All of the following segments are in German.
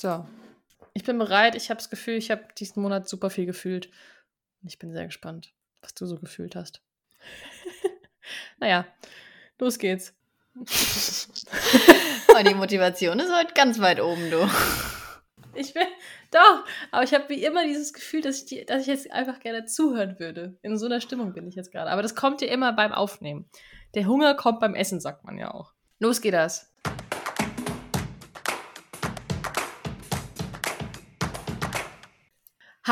So. Ich bin bereit. Ich habe das Gefühl, ich habe diesen Monat super viel gefühlt. Ich bin sehr gespannt, was du so gefühlt hast. naja, los geht's. oh, die Motivation ist heute ganz weit oben, du. Ich bin, doch, aber ich habe wie immer dieses Gefühl, dass ich, die, dass ich jetzt einfach gerne zuhören würde. In so einer Stimmung bin ich jetzt gerade. Aber das kommt ja immer beim Aufnehmen. Der Hunger kommt beim Essen, sagt man ja auch. Los geht das.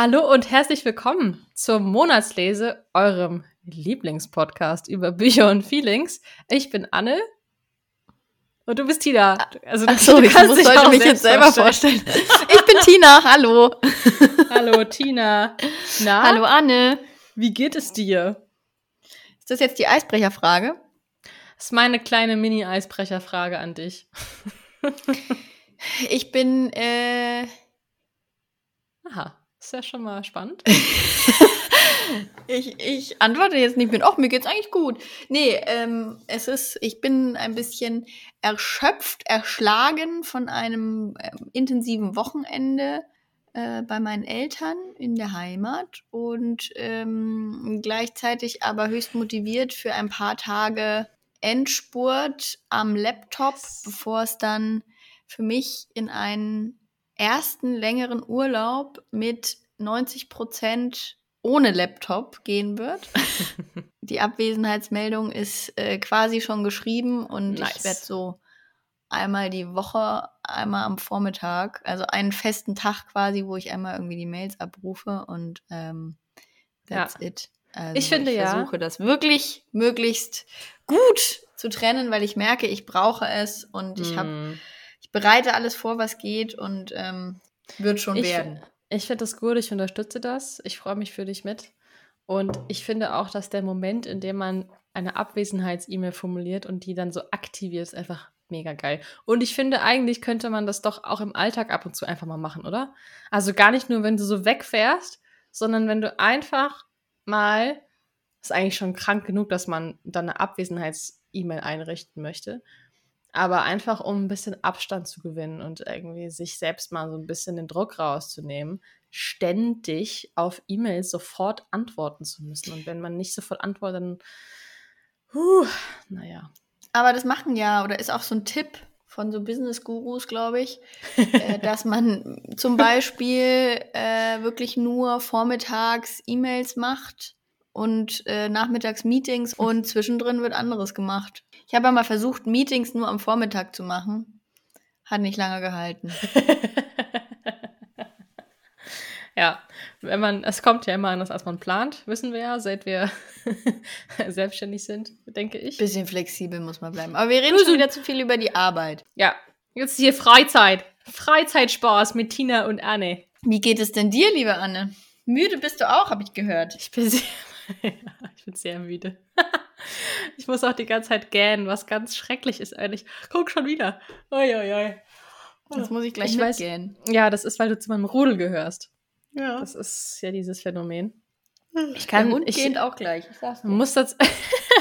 Hallo und herzlich willkommen zur Monatslese, eurem Lieblingspodcast über Bücher und Feelings. Ich bin Anne und du bist Tina. Also Ach so, ich muss sollte mich jetzt selber vorstellen. vorstellen. Ich bin Tina, hallo. Hallo Tina. Na? Hallo Anne. Wie geht es dir? Ist das jetzt die Eisbrecherfrage? Das ist meine kleine Mini-Eisbrecherfrage an dich. ich bin, äh... Aha. Ist ja schon mal spannend. ich, ich antworte jetzt nicht mit, ach, mir geht's eigentlich gut. Nee, ähm, es ist, ich bin ein bisschen erschöpft, erschlagen von einem ähm, intensiven Wochenende äh, bei meinen Eltern in der Heimat und ähm, gleichzeitig aber höchst motiviert für ein paar Tage Endspurt am Laptop, bevor es dann für mich in einen ersten längeren Urlaub mit 90 Prozent ohne Laptop gehen wird. Die Abwesenheitsmeldung ist äh, quasi schon geschrieben und nice. ich werde so einmal die Woche, einmal am Vormittag, also einen festen Tag quasi, wo ich einmal irgendwie die Mails abrufe und ähm, that's ja. it. Also ich finde ich versuche ja. das wirklich möglichst gut zu trennen, weil ich merke, ich brauche es und ich habe mm ich bereite alles vor, was geht und ähm, wird schon ich, werden. Ich finde das gut, ich unterstütze das. Ich freue mich für dich mit. Und ich finde auch, dass der Moment, in dem man eine Abwesenheits-E-Mail formuliert und die dann so aktiviert, ist einfach mega geil. Und ich finde, eigentlich könnte man das doch auch im Alltag ab und zu einfach mal machen, oder? Also gar nicht nur, wenn du so wegfährst, sondern wenn du einfach mal, ist eigentlich schon krank genug, dass man dann eine Abwesenheits-E-Mail einrichten möchte, aber einfach um ein bisschen Abstand zu gewinnen und irgendwie sich selbst mal so ein bisschen den Druck rauszunehmen, ständig auf E-Mails sofort antworten zu müssen. Und wenn man nicht sofort antwortet, dann, huh, naja. Aber das machen ja, oder ist auch so ein Tipp von so Business-Gurus, glaube ich, äh, dass man zum Beispiel äh, wirklich nur vormittags E-Mails macht und äh, nachmittags Meetings und zwischendrin wird anderes gemacht. Ich habe ja mal versucht, Meetings nur am Vormittag zu machen. Hat nicht lange gehalten. ja, wenn man, es kommt ja immer anders, als man plant, wissen wir ja, seit wir selbstständig sind, denke ich. Bisschen flexibel muss man bleiben. Aber wir reden schon wieder zu viel über die Arbeit. Ja, jetzt hier Freizeit. Freizeitspaß mit Tina und Anne. Wie geht es denn dir, liebe Anne? Müde bist du auch, habe ich gehört. Ich bin sehr, ich bin sehr müde. ich muss auch die ganze Zeit gähnen, was ganz schrecklich ist eigentlich. Guck schon wieder. Oi, oi, oi. Das muss ich gleich ich weiß, Ja, das ist, weil du zu meinem Rudel gehörst. Ja. Das ist ja dieses Phänomen. Ich kann, ich, geht auch gleich. man, muss das,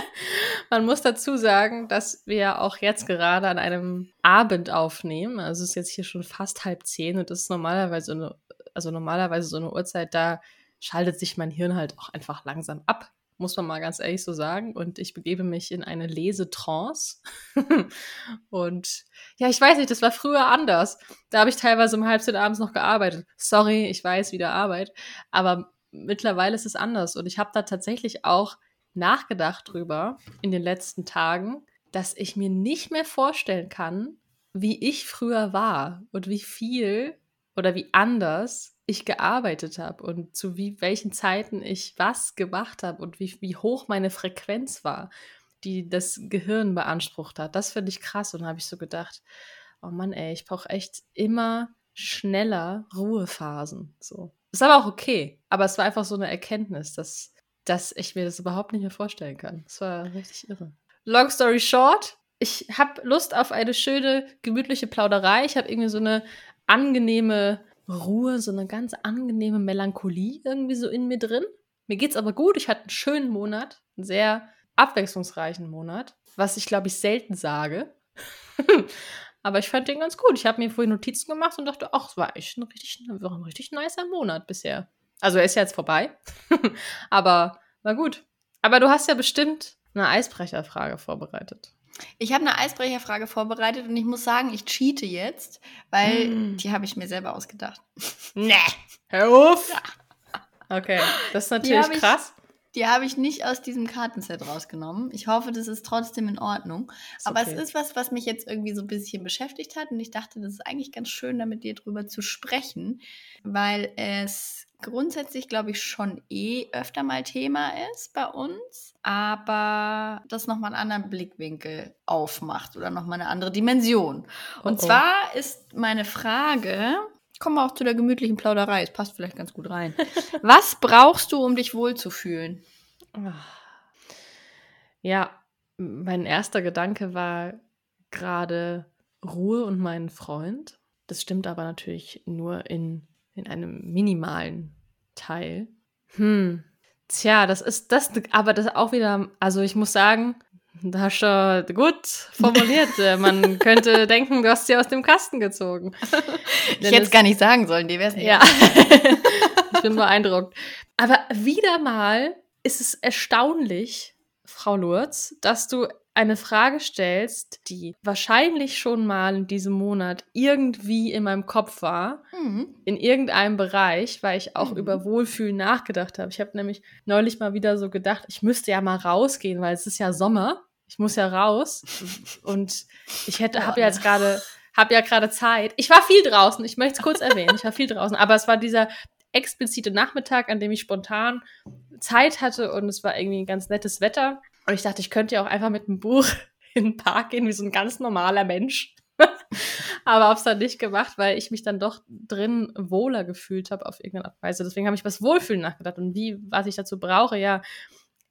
man muss dazu sagen, dass wir auch jetzt gerade an einem Abend aufnehmen. Also es ist jetzt hier schon fast halb zehn und das ist normalerweise eine, also normalerweise so eine Uhrzeit, da schaltet sich mein Hirn halt auch einfach langsam ab, muss man mal ganz ehrlich so sagen. Und ich begebe mich in eine Lesetrance. und ja, ich weiß nicht, das war früher anders. Da habe ich teilweise um halb zehn abends noch gearbeitet. Sorry, ich weiß, wieder Arbeit. Aber mittlerweile ist es anders. Und ich habe da tatsächlich auch nachgedacht drüber in den letzten Tagen, dass ich mir nicht mehr vorstellen kann, wie ich früher war und wie viel oder wie anders ich gearbeitet habe und zu wie, welchen Zeiten ich was gemacht habe und wie, wie hoch meine Frequenz war, die das Gehirn beansprucht hat. Das finde ich krass und habe ich so gedacht, oh Mann, ey, ich brauche echt immer schneller Ruhephasen. So. Ist aber auch okay. Aber es war einfach so eine Erkenntnis, dass, dass ich mir das überhaupt nicht mehr vorstellen kann. Es war richtig irre. Long story short, ich habe Lust auf eine schöne, gemütliche Plauderei. Ich habe irgendwie so eine angenehme Ruhe, so eine ganz angenehme Melancholie irgendwie so in mir drin. Mir geht's aber gut. Ich hatte einen schönen Monat, einen sehr abwechslungsreichen Monat, was ich glaube ich selten sage. Aber ich fand den ganz gut. Ich habe mir vorhin Notizen gemacht und dachte, ach, es war echt ein richtig, ein richtig nicer Monat bisher. Also er ist ja jetzt vorbei. aber war gut. Aber du hast ja bestimmt eine Eisbrecherfrage vorbereitet. Ich habe eine Eisbrecherfrage vorbereitet und ich muss sagen, ich cheate jetzt, weil mm. die habe ich mir selber ausgedacht. Nee. Hör auf! Ja. Okay, das ist natürlich die krass. Ich, die habe ich nicht aus diesem Kartenset rausgenommen. Ich hoffe, das ist trotzdem in Ordnung. Ist Aber okay. es ist was, was mich jetzt irgendwie so ein bisschen beschäftigt hat und ich dachte, das ist eigentlich ganz schön, da mit dir drüber zu sprechen, weil es grundsätzlich, glaube ich, schon eh öfter mal Thema ist bei uns, aber das nochmal einen anderen Blickwinkel aufmacht oder nochmal eine andere Dimension. Und oh oh. zwar ist meine Frage, kommen wir auch zu der gemütlichen Plauderei, es passt vielleicht ganz gut rein. Was brauchst du, um dich wohlzufühlen? Ja, mein erster Gedanke war gerade Ruhe und meinen Freund. Das stimmt aber natürlich nur in in einem minimalen Teil. Hm. Tja, das ist das, aber das auch wieder, also ich muss sagen, da hast du gut formuliert. Man könnte denken, du hast sie aus dem Kasten gezogen. ich hätte es gar nicht sagen sollen, die nicht. Ja. ich bin beeindruckt. Aber wieder mal ist es erstaunlich, Frau Lurz, dass du eine Frage stellst, die wahrscheinlich schon mal in diesem Monat irgendwie in meinem Kopf war, mhm. in irgendeinem Bereich, weil ich auch mhm. über Wohlfühlen nachgedacht habe. Ich habe nämlich neulich mal wieder so gedacht, ich müsste ja mal rausgehen, weil es ist ja Sommer. Ich muss ja raus und ich hätte, habe ja jetzt gerade, habe ja gerade Zeit. Ich war viel draußen. Ich möchte es kurz erwähnen. Ich war viel draußen, aber es war dieser explizite Nachmittag, an dem ich spontan Zeit hatte und es war irgendwie ein ganz nettes Wetter. Und ich dachte, ich könnte ja auch einfach mit einem Buch in den Park gehen, wie so ein ganz normaler Mensch. Aber habe es dann nicht gemacht, weil ich mich dann doch drin wohler gefühlt habe auf irgendeine Art und Weise. Deswegen habe ich was Wohlfühlen nachgedacht und wie, was ich dazu brauche. Ja,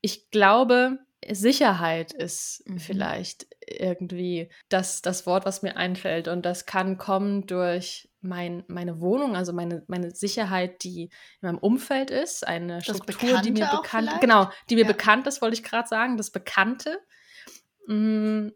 ich glaube, Sicherheit ist mhm. vielleicht irgendwie das, das Wort, was mir einfällt. Und das kann kommen durch mein, meine Wohnung, also meine, meine Sicherheit, die in meinem Umfeld ist, eine das Struktur, Bekannte die mir bekannt ist. Genau, die mir ja. bekannt ist, wollte ich gerade sagen, das Bekannte. Mhm.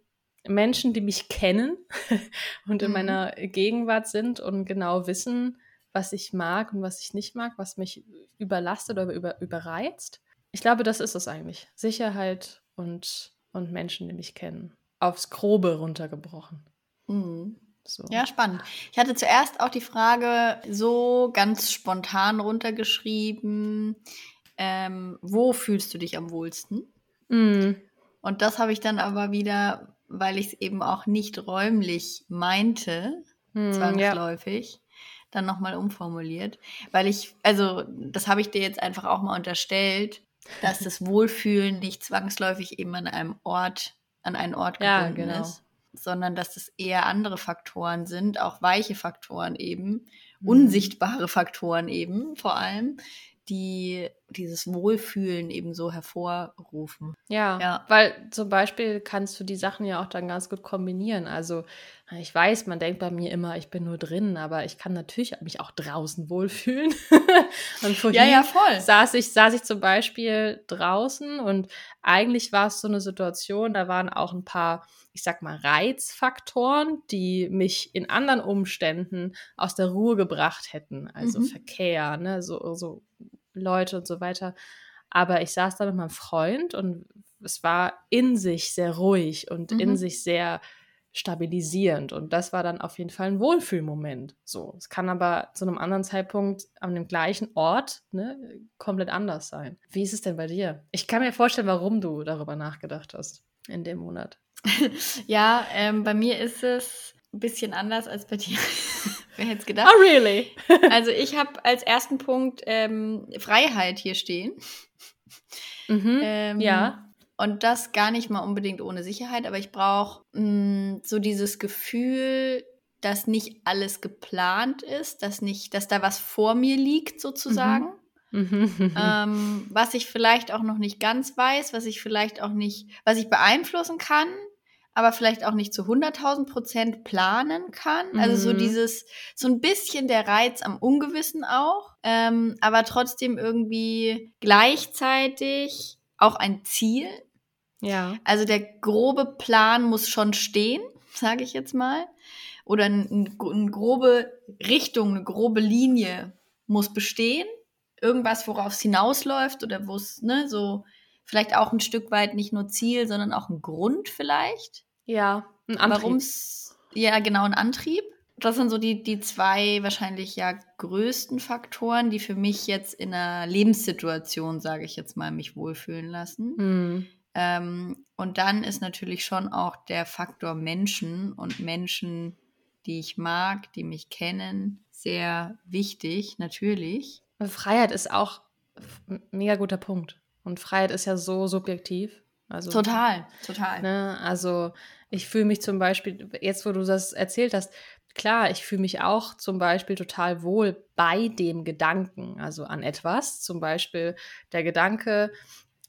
Menschen, die mich kennen und in mhm. meiner Gegenwart sind und genau wissen, was ich mag und was ich nicht mag, was mich überlastet oder über, überreizt. Ich glaube, das ist es eigentlich. Sicherheit und, und Menschen, die mich kennen. Aufs Grobe runtergebrochen. Mhm. So. Ja, spannend. Ich hatte zuerst auch die Frage so ganz spontan runtergeschrieben, ähm, wo fühlst du dich am wohlsten? Mm. Und das habe ich dann aber wieder, weil ich es eben auch nicht räumlich meinte, mm, zwangsläufig, ja. dann nochmal umformuliert. Weil ich, also das habe ich dir jetzt einfach auch mal unterstellt, dass das Wohlfühlen nicht zwangsläufig eben an einem Ort, an einen Ort gebunden ja, genau. ist sondern dass es eher andere Faktoren sind, auch weiche Faktoren eben, mhm. unsichtbare Faktoren eben vor allem, die dieses Wohlfühlen eben so hervorrufen. Ja, ja, weil zum Beispiel kannst du die Sachen ja auch dann ganz gut kombinieren. Also ich weiß, man denkt bei mir immer, ich bin nur drin, aber ich kann natürlich mich auch draußen wohlfühlen. und vorhin ja, ja, voll. Saß ich, saß ich zum Beispiel draußen und eigentlich war es so eine Situation, da waren auch ein paar ich sag mal, Reizfaktoren, die mich in anderen Umständen aus der Ruhe gebracht hätten. Also mhm. Verkehr, ne, so, so Leute und so weiter. Aber ich saß da mit meinem Freund und es war in sich sehr ruhig und mhm. in sich sehr stabilisierend. Und das war dann auf jeden Fall ein Wohlfühlmoment. So, es kann aber zu einem anderen Zeitpunkt an dem gleichen Ort ne, komplett anders sein. Wie ist es denn bei dir? Ich kann mir vorstellen, warum du darüber nachgedacht hast in dem Monat. ja, ähm, bei mir ist es ein bisschen anders als bei dir. Wer hätte es gedacht? Oh, really? also ich habe als ersten Punkt ähm, Freiheit hier stehen. Mhm, ähm, ja. Und das gar nicht mal unbedingt ohne Sicherheit, aber ich brauche mm, so dieses Gefühl, dass nicht alles geplant ist, dass nicht, dass da was vor mir liegt sozusagen. Mhm. ähm, was ich vielleicht auch noch nicht ganz weiß, was ich vielleicht auch nicht, was ich beeinflussen kann, aber vielleicht auch nicht zu 100.000 Prozent planen kann. Mhm. Also so mhm. dieses, so ein bisschen der Reiz am Ungewissen auch, ähm, aber trotzdem irgendwie gleichzeitig auch ein Ziel. Ja. Also der grobe Plan muss schon stehen, sage ich jetzt mal. oder eine, eine grobe Richtung, eine grobe Linie muss bestehen. Irgendwas, worauf es hinausläuft oder wo es, ne, so vielleicht auch ein Stück weit nicht nur Ziel, sondern auch ein Grund vielleicht. Ja, ein Antrieb. Ja, genau, ein Antrieb. Das sind so die, die zwei wahrscheinlich ja größten Faktoren, die für mich jetzt in einer Lebenssituation, sage ich jetzt mal, mich wohlfühlen lassen. Hm. Ähm, und dann ist natürlich schon auch der Faktor Menschen und Menschen, die ich mag, die mich kennen, sehr wichtig, natürlich. Freiheit ist auch ein mega guter Punkt. Und Freiheit ist ja so subjektiv. Also, total, total. Ne, also ich fühle mich zum Beispiel, jetzt wo du das erzählt hast, klar, ich fühle mich auch zum Beispiel total wohl bei dem Gedanken, also an etwas. Zum Beispiel der Gedanke,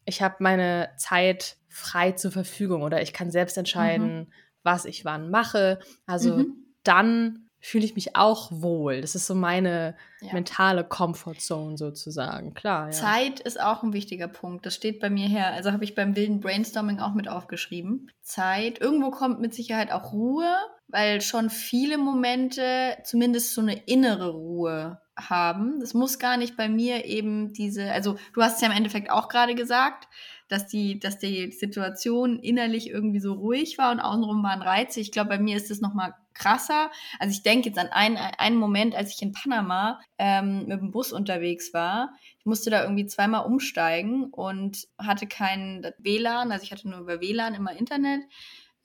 ich habe meine Zeit frei zur Verfügung oder ich kann selbst entscheiden, mhm. was ich wann mache. Also mhm. dann fühle ich mich auch wohl. Das ist so meine ja. mentale Comfortzone sozusagen. Klar. Ja. Zeit ist auch ein wichtiger Punkt. Das steht bei mir her. Also habe ich beim wilden Brainstorming auch mit aufgeschrieben. Zeit. Irgendwo kommt mit Sicherheit auch Ruhe, weil schon viele Momente zumindest so eine innere Ruhe haben. Das muss gar nicht bei mir eben diese, also du hast es ja im Endeffekt auch gerade gesagt, dass die, dass die Situation innerlich irgendwie so ruhig war und außenrum waren Reize. Ich glaube, bei mir ist das nochmal krasser. Also ich denke jetzt an einen, einen Moment, als ich in Panama ähm, mit dem Bus unterwegs war. Ich musste da irgendwie zweimal umsteigen und hatte kein WLAN, also ich hatte nur über WLAN immer Internet,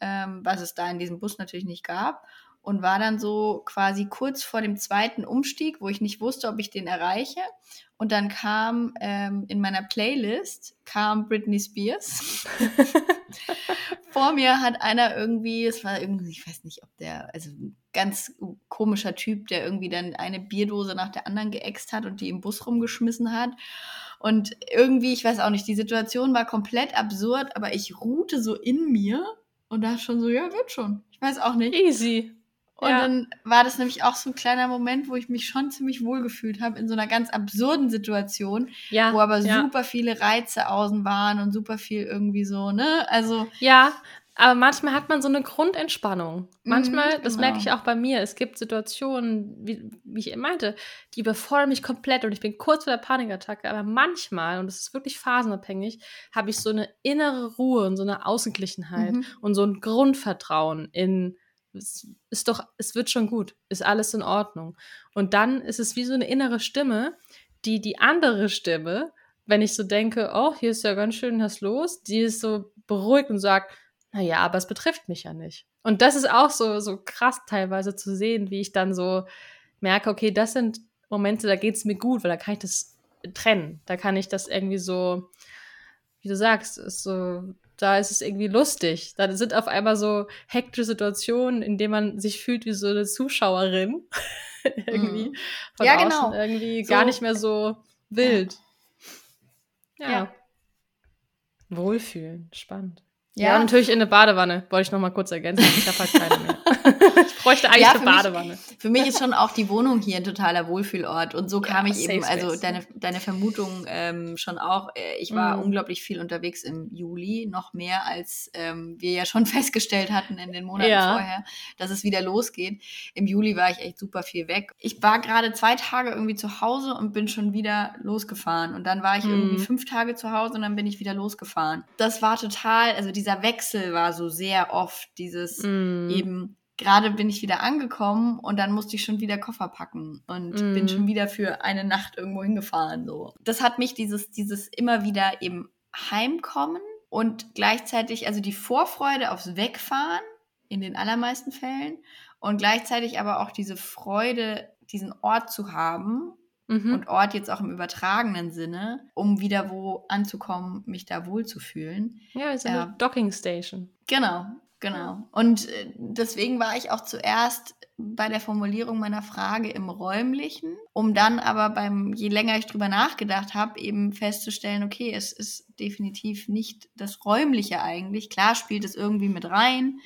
ähm, was es da in diesem Bus natürlich nicht gab und war dann so quasi kurz vor dem zweiten Umstieg, wo ich nicht wusste, ob ich den erreiche. Und dann kam ähm, in meiner Playlist kam Britney Spears. vor mir hat einer irgendwie, es war irgendwie, ich weiß nicht, ob der, also ein ganz komischer Typ, der irgendwie dann eine Bierdose nach der anderen geäxt hat und die im Bus rumgeschmissen hat. Und irgendwie, ich weiß auch nicht, die Situation war komplett absurd, aber ich ruhte so in mir und da schon so, ja, wird schon. Ich weiß auch nicht. Easy. Und ja. dann war das nämlich auch so ein kleiner Moment, wo ich mich schon ziemlich wohl gefühlt habe in so einer ganz absurden Situation, ja, wo aber ja. super viele Reize außen waren und super viel irgendwie so, ne? Also. Ja, aber manchmal hat man so eine Grundentspannung. Manchmal, mhm, genau. das merke ich auch bei mir, es gibt Situationen, wie, wie ich eben meinte, die überfordern mich komplett und ich bin kurz vor der Panikattacke, aber manchmal, und das ist wirklich phasenabhängig, habe ich so eine innere Ruhe und so eine Ausgeglichenheit mhm. und so ein Grundvertrauen in es ist doch, es wird schon gut, ist alles in Ordnung. Und dann ist es wie so eine innere Stimme, die die andere Stimme, wenn ich so denke, oh, hier ist ja ganz schön was los, die ist so beruhigt und sagt, naja, aber es betrifft mich ja nicht. Und das ist auch so, so krass teilweise zu sehen, wie ich dann so merke, okay, das sind Momente, da geht es mir gut, weil da kann ich das trennen. Da kann ich das irgendwie so, wie du sagst, ist so da ist es irgendwie lustig. Da sind auf einmal so hektische Situationen, in denen man sich fühlt wie so eine Zuschauerin. irgendwie. Mhm. Von ja, genau. Irgendwie so. gar nicht mehr so wild. Ja. ja. Wohlfühlen, spannend. Ja, ja natürlich in eine Badewanne, wollte ich noch mal kurz ergänzen. Ich habe halt keine mehr. ich bräuchte eigentlich ja, eine Badewanne. Mich, für mich ist schon auch die Wohnung hier ein totaler Wohlfühlort. Und so kam ja, ich eben, also deine, deine Vermutung ähm, schon auch. Äh, ich war mm. unglaublich viel unterwegs im Juli, noch mehr als ähm, wir ja schon festgestellt hatten in den Monaten ja. vorher, dass es wieder losgeht. Im Juli war ich echt super viel weg. Ich war gerade zwei Tage irgendwie zu Hause und bin schon wieder losgefahren. Und dann war ich mm. irgendwie fünf Tage zu Hause und dann bin ich wieder losgefahren. Das war total, also diese dieser Wechsel war so sehr oft, dieses mm. eben, gerade bin ich wieder angekommen und dann musste ich schon wieder Koffer packen und mm. bin schon wieder für eine Nacht irgendwo hingefahren. So. Das hat mich dieses, dieses immer wieder eben heimkommen und gleichzeitig, also die Vorfreude aufs Wegfahren in den allermeisten Fällen und gleichzeitig aber auch diese Freude, diesen Ort zu haben Mhm. Und Ort jetzt auch im übertragenen Sinne, um wieder wo anzukommen, mich da wohlzufühlen. Ja, ist eine Docking Station. Genau, genau. Und äh, deswegen war ich auch zuerst bei der Formulierung meiner Frage im räumlichen, um dann aber beim, je länger ich drüber nachgedacht habe, eben festzustellen, okay, es ist definitiv nicht das räumliche eigentlich. Klar spielt es irgendwie mit rein,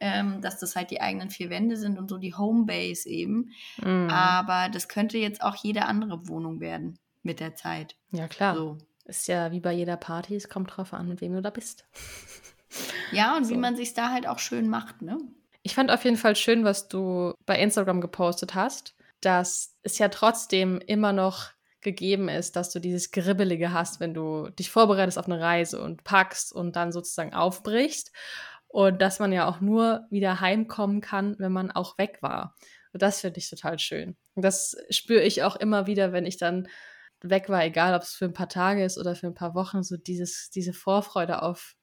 ähm, dass das halt die eigenen vier Wände sind und so die Homebase eben. Mhm. Aber das könnte jetzt auch jede andere Wohnung werden mit der Zeit. Ja, klar. So. Ist ja wie bei jeder Party, es kommt drauf an, mit wem du da bist. Ja, und so. wie man sich da halt auch schön macht, ne? Ich fand auf jeden Fall schön, was du bei Instagram gepostet hast, dass es ja trotzdem immer noch gegeben ist, dass du dieses Gribbelige hast, wenn du dich vorbereitest auf eine Reise und packst und dann sozusagen aufbrichst. Und dass man ja auch nur wieder heimkommen kann, wenn man auch weg war. Und das finde ich total schön. Und das spüre ich auch immer wieder, wenn ich dann weg war, egal ob es für ein paar Tage ist oder für ein paar Wochen, so dieses, diese Vorfreude auf,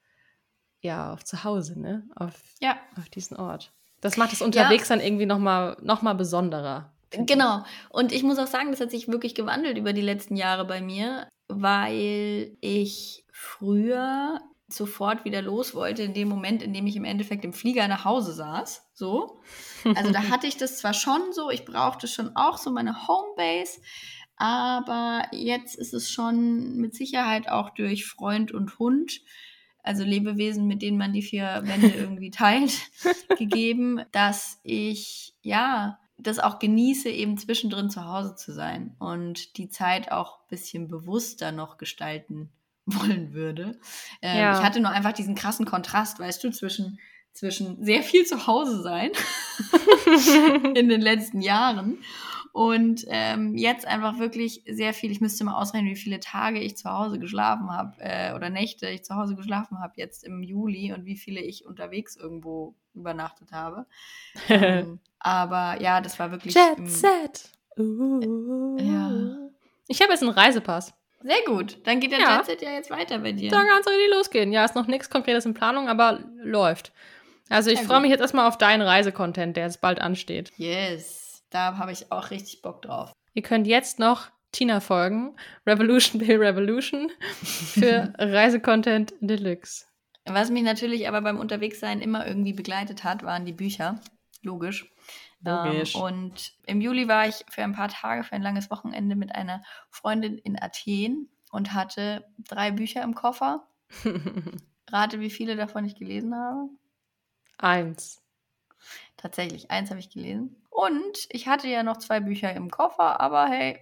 ja, auf zu Hause, ne? Auf, ja. auf diesen Ort. Das macht es unterwegs ja. dann irgendwie nochmal noch mal besonderer. Genau. Und ich muss auch sagen, das hat sich wirklich gewandelt über die letzten Jahre bei mir, weil ich früher sofort wieder los wollte, in dem Moment, in dem ich im Endeffekt im Flieger nach Hause saß. So. Also da hatte ich das zwar schon so, ich brauchte schon auch so meine Homebase, aber jetzt ist es schon mit Sicherheit auch durch Freund und Hund, also Lebewesen, mit denen man die vier Wände irgendwie teilt, gegeben, dass ich ja das auch genieße, eben zwischendrin zu Hause zu sein und die Zeit auch ein bisschen bewusster noch gestalten wollen würde. Ähm, ja. Ich hatte nur einfach diesen krassen Kontrast, weißt du, zwischen, zwischen sehr viel zu Hause sein in den letzten Jahren und ähm, jetzt einfach wirklich sehr viel. Ich müsste mal ausrechnen, wie viele Tage ich zu Hause geschlafen habe äh, oder Nächte ich zu Hause geschlafen habe jetzt im Juli und wie viele ich unterwegs irgendwo übernachtet habe. ähm, aber ja, das war wirklich. Jet Set. Uh, ja. Ich habe jetzt einen Reisepass. Sehr gut. Dann geht der ja. Jet Set ja jetzt weiter bei dir. Da kann es richtig losgehen. Ja, ist noch nichts Konkretes in Planung, aber läuft. Also ich freue mich jetzt erstmal auf deinen Reisecontent, der jetzt bald ansteht. Yes. Da habe ich auch richtig Bock drauf. Ihr könnt jetzt noch Tina folgen. Revolution Bill Revolution für Reisecontent Deluxe. Was mich natürlich aber beim Unterwegssein immer irgendwie begleitet hat, waren die Bücher. Logisch. Logisch. Ähm, und im Juli war ich für ein paar Tage, für ein langes Wochenende mit einer Freundin in Athen und hatte drei Bücher im Koffer. Rate, wie viele davon ich gelesen habe? Eins. Tatsächlich, eins habe ich gelesen. Und ich hatte ja noch zwei Bücher im Koffer, aber hey,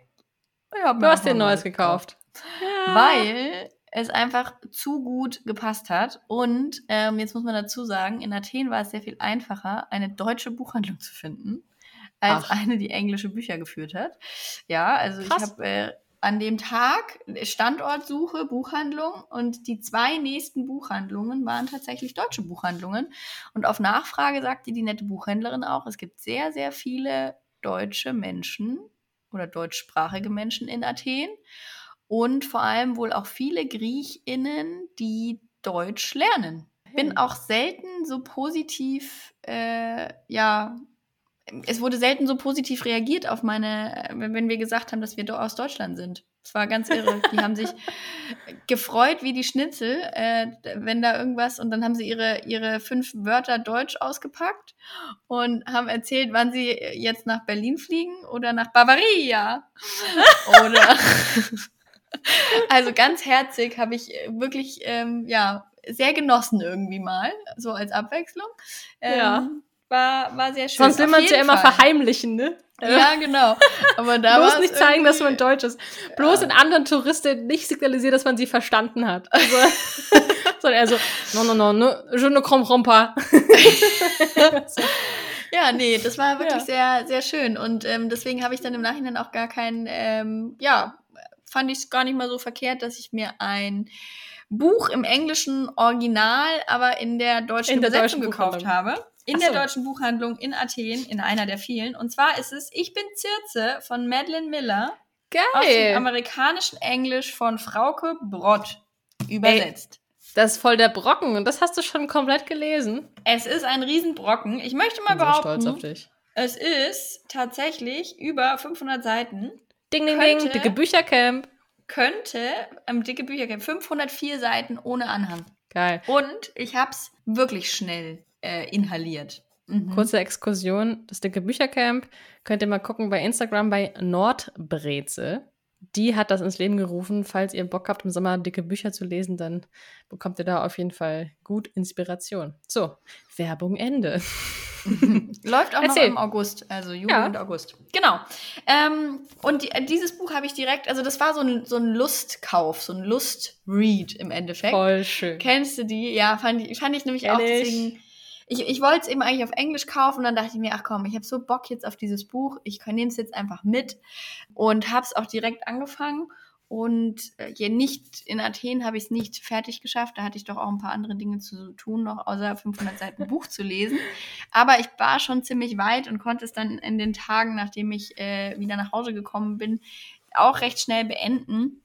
Du hast dir ein neues gekauft. Ja. Weil es einfach zu gut gepasst hat. Und ähm, jetzt muss man dazu sagen, in Athen war es sehr viel einfacher, eine deutsche Buchhandlung zu finden, als Ach. eine, die englische Bücher geführt hat. Ja, also Krass. ich habe äh, an dem Tag Standortsuche, Buchhandlung und die zwei nächsten Buchhandlungen waren tatsächlich deutsche Buchhandlungen. Und auf Nachfrage sagte die nette Buchhändlerin auch, es gibt sehr, sehr viele deutsche Menschen oder deutschsprachige Menschen in Athen und vor allem wohl auch viele Griechinnen, die Deutsch lernen. Bin auch selten so positiv, äh, ja, es wurde selten so positiv reagiert auf meine, wenn wir gesagt haben, dass wir aus Deutschland sind. Es war ganz irre. Die haben sich gefreut wie die Schnitzel, äh, wenn da irgendwas, und dann haben sie ihre, ihre fünf Wörter Deutsch ausgepackt und haben erzählt, wann sie jetzt nach Berlin fliegen oder nach Bavaria. oder also ganz herzig habe ich wirklich, ähm, ja, sehr genossen irgendwie mal, so als Abwechslung. Ähm, ja war, war sehr schön. Sonst will man es ja immer verheimlichen, ne? Ja, genau. Aber da Bloß nicht zeigen, dass man Deutsch ist. Bloß ja. in anderen Touristen nicht signalisieren, dass man sie verstanden hat. Also, sondern er so, no, no, no, no, je ne comprends pas. Ja, nee, das war wirklich ja. sehr, sehr schön. Und ähm, deswegen habe ich dann im Nachhinein auch gar kein, ähm, ja, fand ich es gar nicht mal so verkehrt, dass ich mir ein Buch im englischen Original, aber in der deutschen in der Übersetzung deutschen gekauft habe in so. der deutschen Buchhandlung in Athen, in einer der vielen. Und zwar ist es Ich bin Zirze von Madeline Miller. Geil. Aus dem amerikanischen Englisch von Frauke Brott übersetzt. Ey, das ist voll der Brocken und das hast du schon komplett gelesen. Es ist ein Riesenbrocken. Ich möchte mal Bin behaupten, so stolz auf dich. es ist tatsächlich über 500 Seiten. Ding, ding, könnte, ding, dicke Büchercamp. Könnte, ähm, dicke Büchercamp, 504 Seiten ohne Anhang. Geil. Und ich hab's wirklich schnell äh, inhaliert. Mhm. Kurze Exkursion, das dicke Büchercamp. Könnt ihr mal gucken bei Instagram bei Nordbreze. Die hat das ins Leben gerufen. Falls ihr Bock habt, im Sommer dicke Bücher zu lesen, dann bekommt ihr da auf jeden Fall gut Inspiration. So, Werbung Ende. Läuft auch Erzähl. noch im August, also Juli ja. und August. Genau. Ähm, und die, dieses Buch habe ich direkt, also das war so ein, so ein Lustkauf, so ein Lustread im Endeffekt. Voll schön. Kennst du die? Ja, fand ich, fand ich nämlich Kenn auch. Deswegen ich, ich wollte es eben eigentlich auf Englisch kaufen und dann dachte ich mir, ach komm, ich habe so Bock jetzt auf dieses Buch, ich nehme es jetzt einfach mit und habe es auch direkt angefangen. Und äh, hier nicht in Athen habe ich es nicht fertig geschafft. Da hatte ich doch auch ein paar andere Dinge zu tun, noch außer 500 Seiten Buch zu lesen. Aber ich war schon ziemlich weit und konnte es dann in den Tagen, nachdem ich äh, wieder nach Hause gekommen bin, auch recht schnell beenden.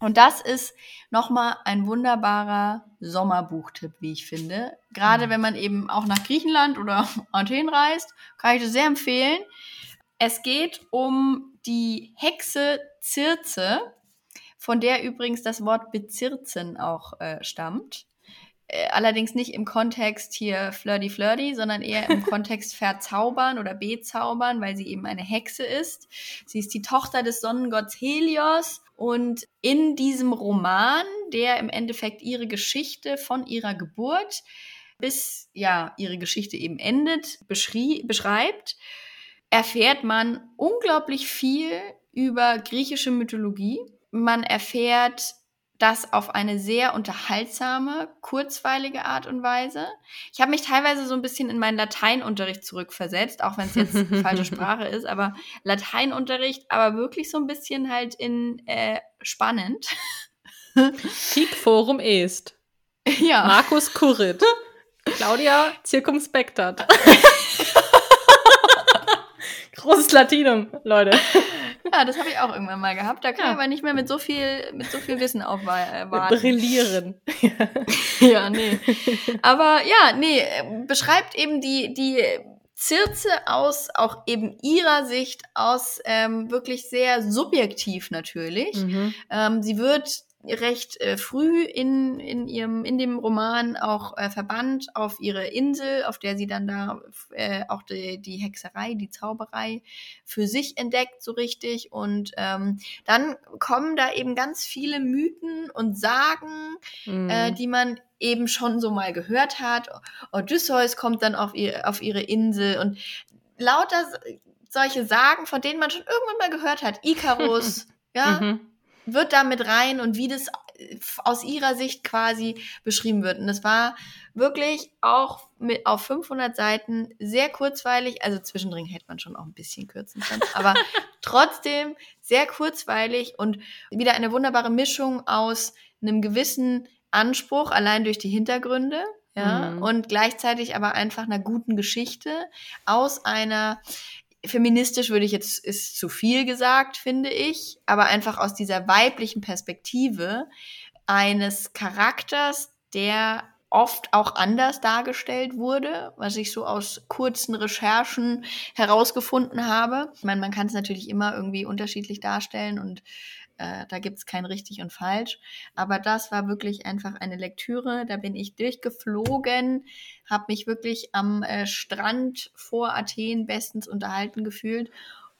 Und das ist nochmal ein wunderbarer Sommerbuchtipp, wie ich finde. Gerade wenn man eben auch nach Griechenland oder Athen reist, kann ich das sehr empfehlen. Es geht um die Hexe Circe, von der übrigens das Wort bezirzen auch äh, stammt. Äh, allerdings nicht im Kontext hier flirty flirty, sondern eher im Kontext verzaubern oder bezaubern, weil sie eben eine Hexe ist. Sie ist die Tochter des Sonnengotts Helios und in diesem Roman, der im Endeffekt ihre Geschichte von ihrer Geburt bis ja ihre Geschichte eben endet, beschreibt, erfährt man unglaublich viel über griechische Mythologie. Man erfährt das auf eine sehr unterhaltsame, kurzweilige Art und Weise. Ich habe mich teilweise so ein bisschen in meinen Lateinunterricht zurückversetzt, auch wenn es jetzt falsche Sprache ist, aber Lateinunterricht, aber wirklich so ein bisschen halt in äh, spannend. Peak Forum est. Ja. Markus Kurit. Claudia Circumspectat. Großes Latinum, Leute. Ja, das habe ich auch irgendwann mal gehabt. Da kann ja. ich aber nicht mehr mit so viel, mit so viel Wissen aufwarten. Äh, Brillieren. ja, nee. Aber ja, nee, beschreibt eben die, die Zirze aus auch eben ihrer Sicht aus ähm, wirklich sehr subjektiv natürlich. Mhm. Ähm, sie wird recht äh, früh in, in ihrem in dem Roman auch äh, verbannt auf ihre Insel, auf der sie dann da äh, auch die, die Hexerei, die Zauberei für sich entdeckt so richtig und ähm, dann kommen da eben ganz viele Mythen und Sagen, mhm. äh, die man eben schon so mal gehört hat. Odysseus kommt dann auf, ihr, auf ihre Insel und lauter solche Sagen, von denen man schon irgendwann mal gehört hat. Icarus, ja. Mhm wird da mit rein und wie das äh, aus ihrer Sicht quasi beschrieben wird. Und das war wirklich auch mit auf 500 Seiten sehr kurzweilig. Also zwischendrin hätte man schon auch ein bisschen kürzen können, aber trotzdem sehr kurzweilig und wieder eine wunderbare Mischung aus einem gewissen Anspruch, allein durch die Hintergründe, ja, mhm. und gleichzeitig aber einfach einer guten Geschichte aus einer feministisch würde ich jetzt, ist zu viel gesagt, finde ich, aber einfach aus dieser weiblichen Perspektive eines Charakters, der oft auch anders dargestellt wurde, was ich so aus kurzen Recherchen herausgefunden habe. Ich meine, man kann es natürlich immer irgendwie unterschiedlich darstellen und äh, da gibt es kein richtig und falsch. Aber das war wirklich einfach eine Lektüre. Da bin ich durchgeflogen, habe mich wirklich am äh, Strand vor Athen bestens unterhalten gefühlt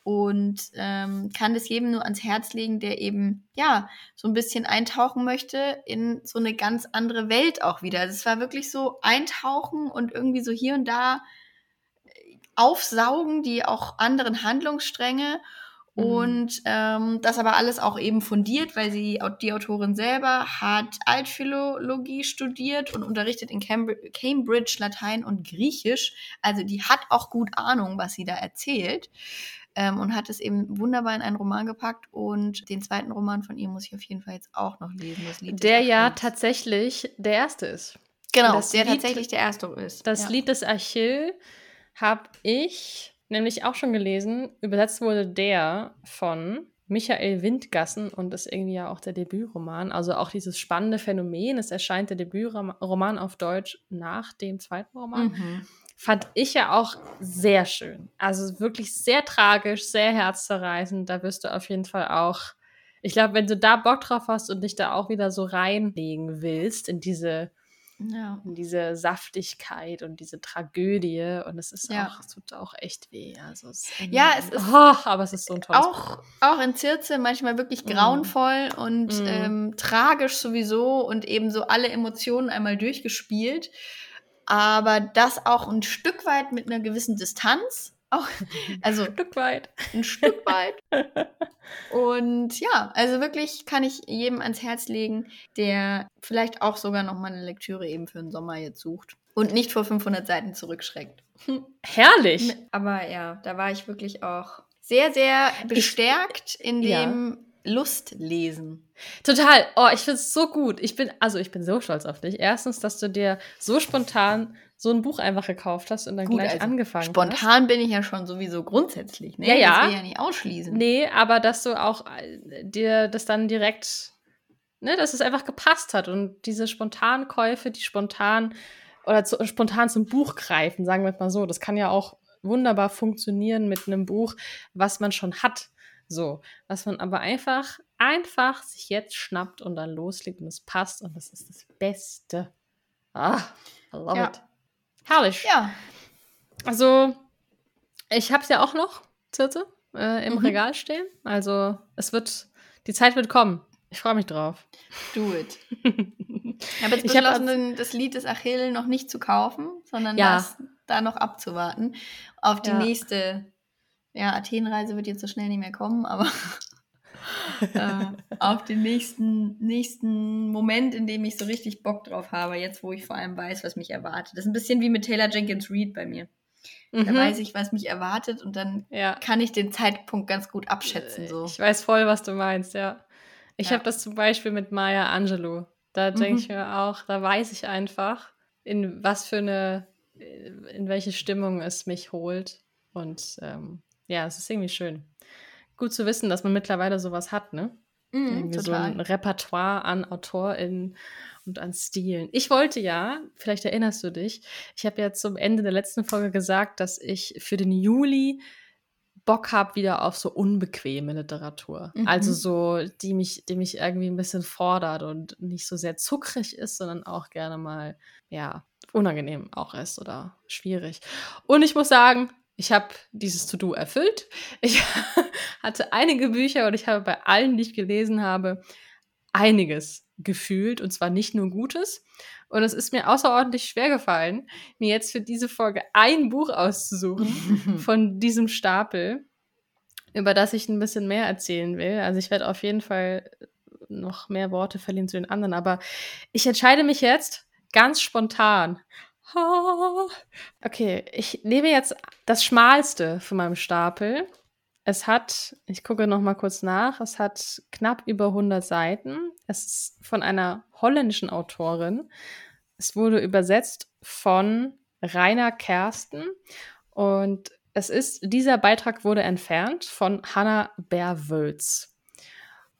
und ähm, kann das jedem nur ans Herz legen, der eben ja so ein bisschen eintauchen möchte in so eine ganz andere Welt auch wieder. Es war wirklich so eintauchen und irgendwie so hier und da aufsaugen die auch anderen Handlungsstränge. Und ähm, das aber alles auch eben fundiert, weil sie, die Autorin selber hat Altphilologie studiert und unterrichtet in Cambridge Latein und Griechisch. Also die hat auch gut Ahnung, was sie da erzählt. Ähm, und hat es eben wunderbar in einen Roman gepackt. Und den zweiten Roman von ihr muss ich auf jeden Fall jetzt auch noch lesen. Das Lied der ja tatsächlich der erste ist. Genau, das der Lied, tatsächlich der erste ist. Das ja. Lied des Achill habe ich nämlich auch schon gelesen. Übersetzt wurde der von Michael Windgassen und ist irgendwie ja auch der Debütroman. Also auch dieses spannende Phänomen. Es erscheint der Debütroman auf Deutsch nach dem zweiten Roman. Mhm. Fand ich ja auch sehr schön. Also wirklich sehr tragisch, sehr herzzerreißend. Da wirst du auf jeden Fall auch. Ich glaube, wenn du da Bock drauf hast und dich da auch wieder so reinlegen willst in diese ja. Diese Saftigkeit und diese Tragödie. Und es ist ja. auch, es tut auch echt weh. Also es ja, es ist. Oh, aber es ist so ein tolles auch, Buch. auch in Zirze manchmal wirklich mhm. grauenvoll mm. und mm. Ähm, tragisch sowieso und eben so alle Emotionen einmal durchgespielt. Aber das auch ein Stück weit mit einer gewissen Distanz. Auch, also ein Stück weit. Ein Stück weit. Und ja, also wirklich kann ich jedem ans Herz legen, der vielleicht auch sogar noch mal eine Lektüre eben für den Sommer jetzt sucht. Und nicht vor 500 Seiten zurückschreckt. Herrlich. Aber ja, da war ich wirklich auch sehr, sehr bestärkt ich, in dem ja. Lustlesen. Total. Oh, ich finde es so gut. Ich bin, also ich bin so stolz auf dich. Erstens, dass du dir so spontan so ein Buch einfach gekauft hast und dann Gut, gleich also angefangen spontan hast. Spontan bin ich ja schon sowieso grundsätzlich, ne? Ja, ja. Das will ja nicht ausschließen. Nee, aber dass du auch äh, dir das dann direkt, ne, dass es einfach gepasst hat und diese spontanen Käufe, die spontan oder zu, spontan zum Buch greifen, sagen wir mal so, das kann ja auch wunderbar funktionieren mit einem Buch, was man schon hat. So, was man aber einfach, einfach sich jetzt schnappt und dann loslegt und es passt und das ist das Beste. Ah, I love ja. it. Herrlich. Ja. Also, ich habe es ja auch noch, Zirze, äh, im mhm. Regal stehen. Also, es wird, die Zeit wird kommen. Ich freue mich drauf. Do it. ich habe jetzt beschlossen, hab das Lied des Achille noch nicht zu kaufen, sondern ja. das da noch abzuwarten. Auf die ja. nächste, ja, Athenreise wird jetzt so schnell nicht mehr kommen, aber äh, auf den nächsten, nächsten Moment, in dem ich so richtig Bock drauf habe, jetzt wo ich vor allem weiß, was mich erwartet. Das ist ein bisschen wie mit Taylor Jenkins Reid bei mir. Mhm. Da weiß ich, was mich erwartet und dann ja. kann ich den Zeitpunkt ganz gut abschätzen. So. Ich weiß voll, was du meinst, ja. Ich ja. habe das zum Beispiel mit Maya Angelou. Da denke mhm. ich mir auch, da weiß ich einfach, in was für eine, in welche Stimmung es mich holt. Und ähm, ja, es ist irgendwie schön gut zu wissen, dass man mittlerweile sowas hat, ne? Mm, total. so ein Repertoire an AutorInnen und an Stilen. Ich wollte ja, vielleicht erinnerst du dich, ich habe ja zum Ende der letzten Folge gesagt, dass ich für den Juli Bock habe wieder auf so unbequeme Literatur. Mhm. Also so, die mich, die mich irgendwie ein bisschen fordert und nicht so sehr zuckrig ist, sondern auch gerne mal, ja, unangenehm auch ist oder schwierig. Und ich muss sagen, ich habe dieses To-Do erfüllt. Ich hatte einige Bücher und ich habe bei allen, die ich gelesen habe, einiges gefühlt und zwar nicht nur Gutes. Und es ist mir außerordentlich schwer gefallen, mir jetzt für diese Folge ein Buch auszusuchen von diesem Stapel, über das ich ein bisschen mehr erzählen will. Also ich werde auf jeden Fall noch mehr Worte verlieren zu den anderen, aber ich entscheide mich jetzt ganz spontan Okay, ich nehme jetzt das schmalste von meinem Stapel. Es hat, ich gucke noch mal kurz nach, es hat knapp über 100 Seiten. Es ist von einer holländischen Autorin. Es wurde übersetzt von Rainer Kersten und es ist, dieser Beitrag wurde entfernt von Hannah Berwölz.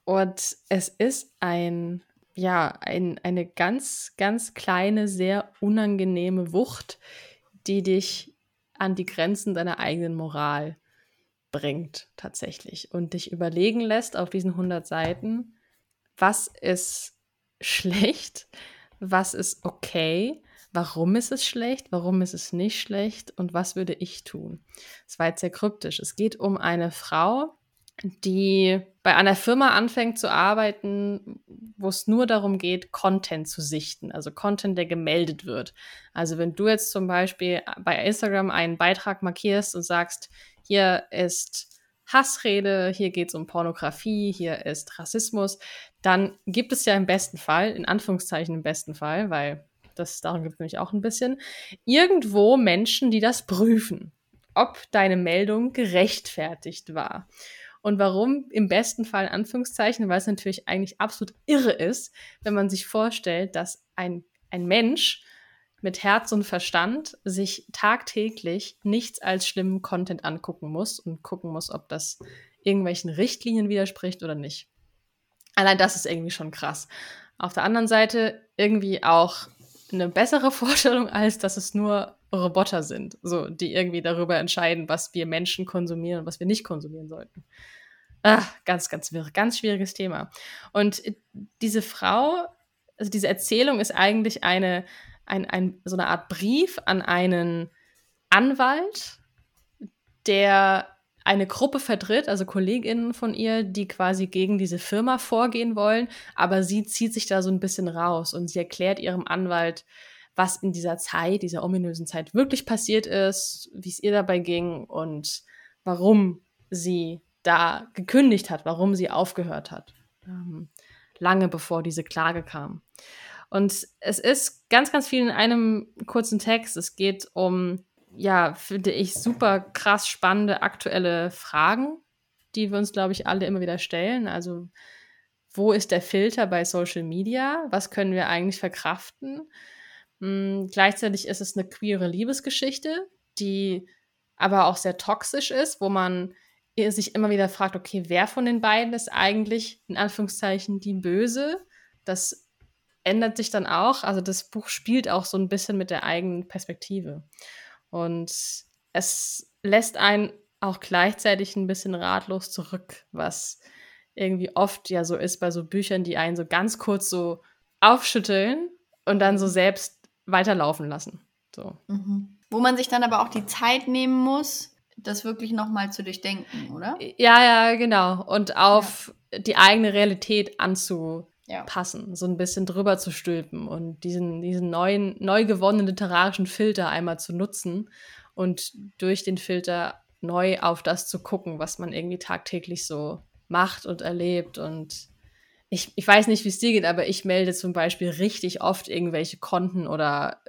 Und es ist ein ja, ein, eine ganz, ganz kleine, sehr unangenehme Wucht, die dich an die Grenzen deiner eigenen Moral bringt, tatsächlich. Und dich überlegen lässt auf diesen 100 Seiten, was ist schlecht, was ist okay, warum ist es schlecht, warum ist es nicht schlecht und was würde ich tun. Es war jetzt sehr kryptisch. Es geht um eine Frau, die bei einer Firma anfängt zu arbeiten, wo es nur darum geht, Content zu sichten, also Content, der gemeldet wird. Also wenn du jetzt zum Beispiel bei Instagram einen Beitrag markierst und sagst, hier ist Hassrede, hier geht es um Pornografie, hier ist Rassismus, dann gibt es ja im besten Fall, in Anführungszeichen im besten Fall, weil das darum gibt es nämlich auch ein bisschen, irgendwo Menschen, die das prüfen, ob deine Meldung gerechtfertigt war. Und warum im besten Fall in Anführungszeichen, weil es natürlich eigentlich absolut irre ist, wenn man sich vorstellt, dass ein, ein Mensch mit Herz und Verstand sich tagtäglich nichts als schlimmen Content angucken muss und gucken muss, ob das irgendwelchen Richtlinien widerspricht oder nicht. Allein das ist irgendwie schon krass. Auf der anderen Seite irgendwie auch eine bessere Vorstellung, als dass es nur Roboter sind, so, die irgendwie darüber entscheiden, was wir Menschen konsumieren und was wir nicht konsumieren sollten. Ach, ganz, ganz wirr, ganz schwieriges Thema. Und diese Frau, also diese Erzählung ist eigentlich eine, ein, ein, so eine Art Brief an einen Anwalt, der eine Gruppe vertritt, also KollegInnen von ihr, die quasi gegen diese Firma vorgehen wollen, aber sie zieht sich da so ein bisschen raus und sie erklärt ihrem Anwalt, was in dieser Zeit, dieser ominösen Zeit wirklich passiert ist, wie es ihr dabei ging und warum sie da gekündigt hat, warum sie aufgehört hat. Ähm, lange bevor diese Klage kam. Und es ist ganz, ganz viel in einem kurzen Text. Es geht um, ja, finde ich, super krass spannende aktuelle Fragen, die wir uns, glaube ich, alle immer wieder stellen. Also, wo ist der Filter bei Social Media? Was können wir eigentlich verkraften? Hm, gleichzeitig ist es eine queere Liebesgeschichte, die aber auch sehr toxisch ist, wo man sich immer wieder fragt, okay, wer von den beiden ist eigentlich in Anführungszeichen die Böse? Das ändert sich dann auch. Also das Buch spielt auch so ein bisschen mit der eigenen Perspektive. Und es lässt einen auch gleichzeitig ein bisschen ratlos zurück, was irgendwie oft ja so ist bei so Büchern, die einen so ganz kurz so aufschütteln und dann so selbst weiterlaufen lassen. So. Mhm. Wo man sich dann aber auch die Zeit nehmen muss, das wirklich nochmal zu durchdenken, oder? Ja, ja, genau. Und auf ja. die eigene Realität anzupassen, ja. so ein bisschen drüber zu stülpen und diesen, diesen neuen, neu gewonnenen literarischen Filter einmal zu nutzen und durch den Filter neu auf das zu gucken, was man irgendwie tagtäglich so macht und erlebt. Und ich, ich weiß nicht, wie es dir geht, aber ich melde zum Beispiel richtig oft irgendwelche Konten oder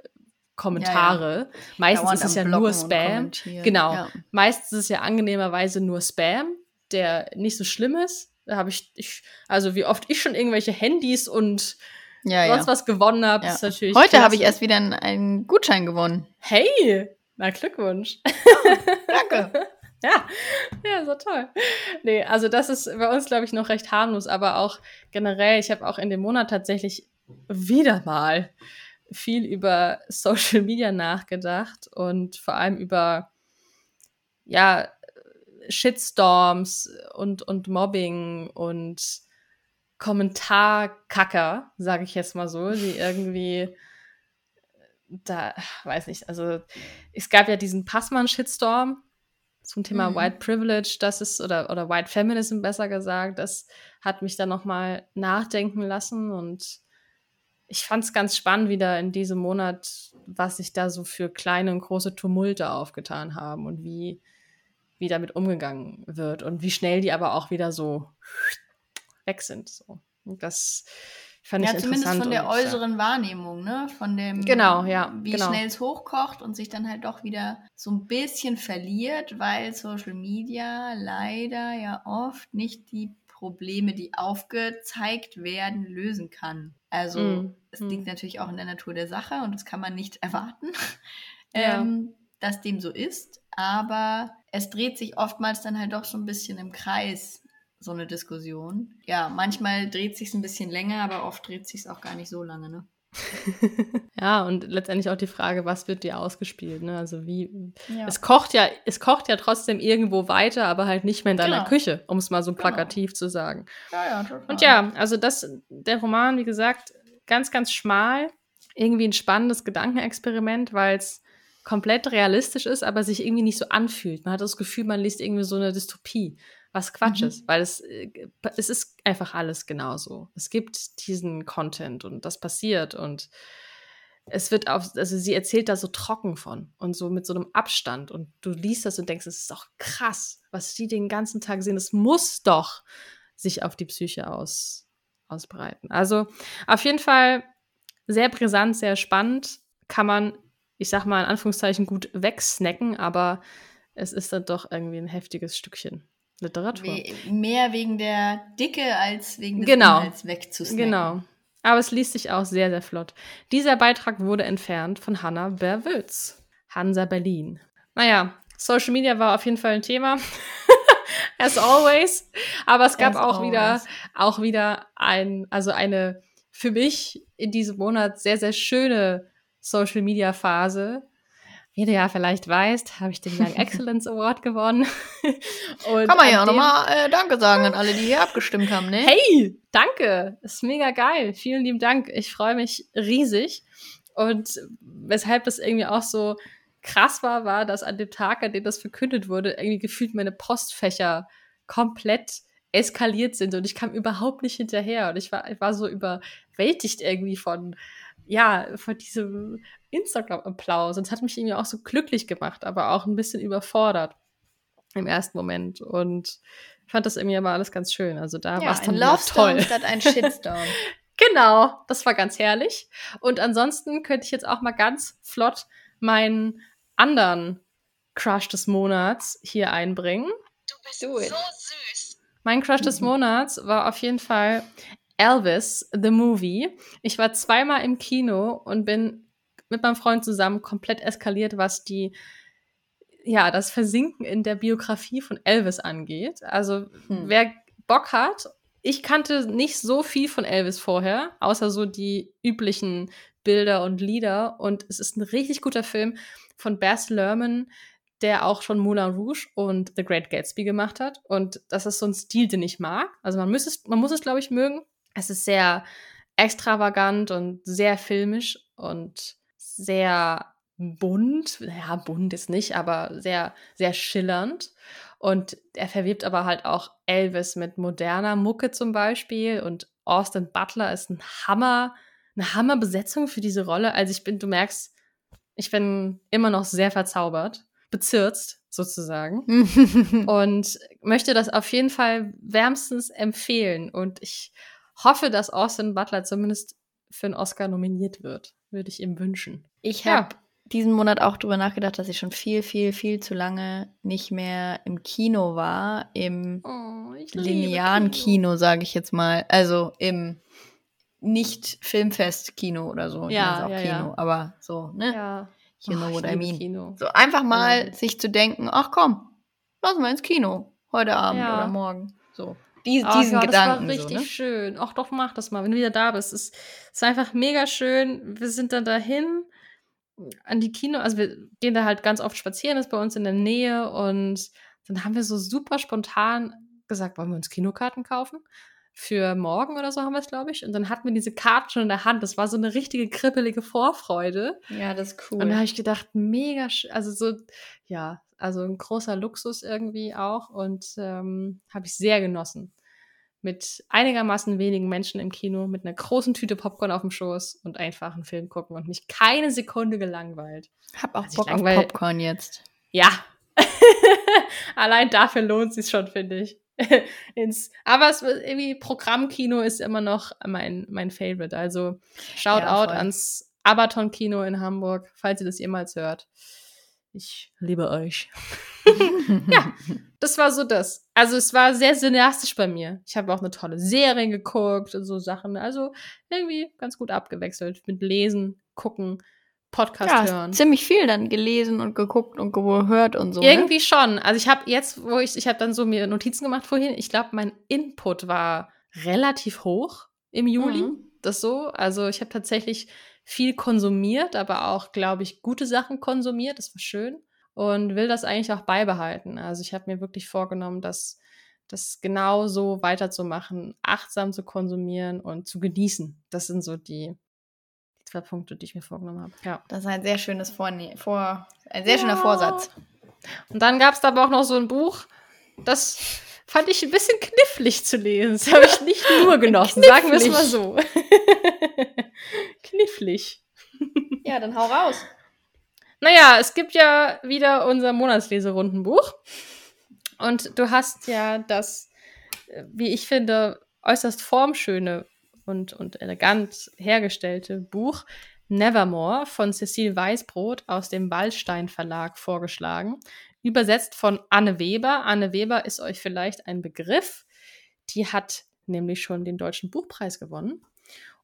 Kommentare. Ja, ja. Meistens ist es ja nur Spam. Genau. Ja. Meistens ist es ja angenehmerweise nur Spam, der nicht so schlimm ist. Da habe ich, ich, also wie oft ich schon irgendwelche Handys und ja, sonst was gewonnen habe, ist natürlich. Heute habe ich erst wieder einen Gutschein gewonnen. Hey, na Glückwunsch. danke. Ja, ja, so toll. Nee, also das ist bei uns, glaube ich, noch recht harmlos, aber auch generell, ich habe auch in dem Monat tatsächlich wieder mal viel über Social Media nachgedacht und vor allem über ja Shitstorms und und Mobbing und Kommentarkacker, sage ich jetzt mal so, die irgendwie da weiß nicht, also es gab ja diesen Passmann Shitstorm zum Thema mhm. White Privilege, das ist oder oder White Feminism besser gesagt, das hat mich dann noch mal nachdenken lassen und ich fand es ganz spannend wieder in diesem Monat, was sich da so für kleine und große Tumulte aufgetan haben und wie, wie damit umgegangen wird und wie schnell die aber auch wieder so weg sind. So. Und das fand ja, ich zumindest von der äußeren ja. Wahrnehmung, ne? Von dem, genau, ja, wie genau. schnell es hochkocht und sich dann halt doch wieder so ein bisschen verliert, weil Social Media leider ja oft nicht die Probleme, die aufgezeigt werden, lösen kann. Also mm. es liegt mm. natürlich auch in der Natur der Sache und das kann man nicht erwarten, ja. ähm, dass dem so ist. Aber es dreht sich oftmals dann halt doch so ein bisschen im Kreis, so eine Diskussion. Ja, manchmal dreht sich ein bisschen länger, aber oft dreht sich auch gar nicht so lange, ne? ja, und letztendlich auch die Frage, was wird dir ausgespielt, ne? Also wie ja. es kocht ja, es kocht ja trotzdem irgendwo weiter, aber halt nicht mehr in deiner genau. Küche, um es mal so genau. plakativ genau. zu sagen. Ja, ja, total. Und ja, also das, der Roman, wie gesagt, ganz, ganz schmal, irgendwie ein spannendes Gedankenexperiment, weil es komplett realistisch ist, aber sich irgendwie nicht so anfühlt. Man hat das Gefühl, man liest irgendwie so eine Dystopie was Quatsch mhm. ist, weil es, äh, es ist einfach alles genauso. Es gibt diesen Content und das passiert und es wird auf, also sie erzählt da so trocken von und so mit so einem Abstand und du liest das und denkst, es ist doch krass, was die den ganzen Tag sehen. Es muss doch sich auf die Psyche aus, ausbreiten. Also auf jeden Fall sehr brisant, sehr spannend. Kann man, ich sag mal in Anführungszeichen, gut wegsnacken, aber es ist dann doch irgendwie ein heftiges Stückchen. Literatur. We mehr wegen der Dicke als wegen des genau. Inhalts wegzusnacken. Genau. Aber es liest sich auch sehr, sehr flott. Dieser Beitrag wurde entfernt von Hanna Berwitz. Hansa Berlin. Naja, Social Media war auf jeden Fall ein Thema. As always. Aber es gab As auch always. wieder, auch wieder ein, also eine für mich in diesem Monat sehr, sehr schöne Social Media Phase wie du ja vielleicht weißt, habe ich den Young Excellence Award gewonnen. Und Kann man ja auch nochmal äh, Danke sagen an alle, die hier abgestimmt haben, ne? Hey, danke. ist mega geil. Vielen lieben Dank. Ich freue mich riesig. Und weshalb das irgendwie auch so krass war, war, dass an dem Tag, an dem das verkündet wurde, irgendwie gefühlt meine Postfächer komplett eskaliert sind und ich kam überhaupt nicht hinterher und ich war, ich war so überwältigt irgendwie von, ja, von diesem Instagram-Applaus. Und es hat mich irgendwie auch so glücklich gemacht, aber auch ein bisschen überfordert im ersten Moment. Und fand das irgendwie aber alles ganz schön. Also da ja, war es dann ein Love toll. statt ein Shitstorm. Genau, das war ganz herrlich. Und ansonsten könnte ich jetzt auch mal ganz flott meinen anderen Crush des Monats hier einbringen. Du bist so süß. Mein Crush des Monats war auf jeden Fall Elvis, the Movie. Ich war zweimal im Kino und bin mit meinem Freund zusammen komplett eskaliert, was die ja, das Versinken in der Biografie von Elvis angeht. Also, hm. wer Bock hat, ich kannte nicht so viel von Elvis vorher, außer so die üblichen Bilder und Lieder. Und es ist ein richtig guter Film von Baz Luhrmann, der auch schon Moulin Rouge und The Great Gatsby gemacht hat. Und das ist so ein Stil, den ich mag. Also man muss es, man muss es, glaube ich, mögen. Es ist sehr extravagant und sehr filmisch und sehr bunt. Ja, bunt ist nicht, aber sehr, sehr schillernd. Und er verwebt aber halt auch Elvis mit moderner Mucke zum Beispiel. Und Austin Butler ist ein Hammer, eine Hammerbesetzung für diese Rolle. Also ich bin, du merkst, ich bin immer noch sehr verzaubert, bezirzt sozusagen. und möchte das auf jeden Fall wärmstens empfehlen. Und ich hoffe, dass Austin Butler zumindest für einen Oscar nominiert wird. Würde ich ihm wünschen. Ich habe ja diesen Monat auch drüber nachgedacht, dass ich schon viel, viel, viel zu lange nicht mehr im Kino war. Im oh, linearen Kino, Kino sage ich jetzt mal. Also im nicht Filmfest-Kino oder so. Ja, auch ja, Kino, ja. aber so, ne? Ja. You know oh, what I mean. Kino. So einfach mal ja. sich zu denken, ach komm, lass mal ins Kino. Heute Abend Ja. oder morgen. So. Dies, Oh, diesen ja, Gedanken. Das war richtig so, ne? schön. Ach doch, mach das mal, wenn du wieder da bist. Es ist, einfach mega schön. Wir sind dann dahin an die Kino, also wir gehen da halt ganz oft spazieren, ist bei uns in der Nähe und dann haben wir so super spontan gesagt, wollen wir uns Kinokarten kaufen? Für morgen oder so haben wir es, glaube ich. Und dann hatten wir diese Karten schon in der Hand. Das war so eine richtige kribbelige Vorfreude. Ja, das ist cool. Und da habe ich gedacht, mega, sch- also so, ja, also ein großer Luxus irgendwie auch und ähm, habe ich sehr genossen. Mit einigermaßen wenigen Menschen im Kino, mit einer großen Tüte Popcorn auf dem Schoß und einfach einen Film gucken und mich keine Sekunde gelangweilt. hab auch Also ich Bock auf Popcorn jetzt. Ja. Allein dafür lohnt sich schon, finde ich. Ins, aber es irgendwie Programmkino ist immer noch mein, mein Favorite. Also Shoutout Ja, voll. ans Abaton Kino in Hamburg, falls ihr das jemals hört. Ich liebe euch. ja, das war so das. Also es war sehr cineastisch bei mir. Ich habe auch eine tolle Serie geguckt und so Sachen. Also irgendwie ganz gut abgewechselt mit Lesen, Gucken, Podcast ja, hören. ziemlich viel dann gelesen und geguckt und gehört und so. Ne? Irgendwie schon. Also ich habe jetzt, wo ich, ich habe dann so mir Notizen gemacht vorhin. Ich glaube, mein Input war relativ hoch im Juli. Mhm. Das so. Also ich habe tatsächlich viel konsumiert, aber auch, glaube ich, gute Sachen konsumiert. Das war schön und will das eigentlich auch beibehalten. Also ich habe mir wirklich vorgenommen, das, das genau so weiterzumachen, achtsam zu konsumieren und zu genießen. Das sind so die, die zwei Punkte, die ich mir vorgenommen habe. Ja. Das ist ein sehr schönes Vorne Vor ein sehr Ja. schöner Vorsatz. Und dann gab es aber auch noch so ein Buch, das fand ich ein bisschen knifflig zu lesen. Das habe ich nicht nur genossen, sagen wir es mal so. knifflig. Ja, dann hau raus. Naja, es gibt ja wieder unser Monatsleserundenbuch. Und du hast ja das, äh, wie ich finde, äußerst formschöne und, und elegant hergestellte Buch Nevermore von Cecile Weißbrot aus dem Wallstein Verlag vorgeschlagen. Übersetzt von Anne Weber. Anne Weber ist euch vielleicht ein Begriff. Die hat nämlich schon den Deutschen Buchpreis gewonnen.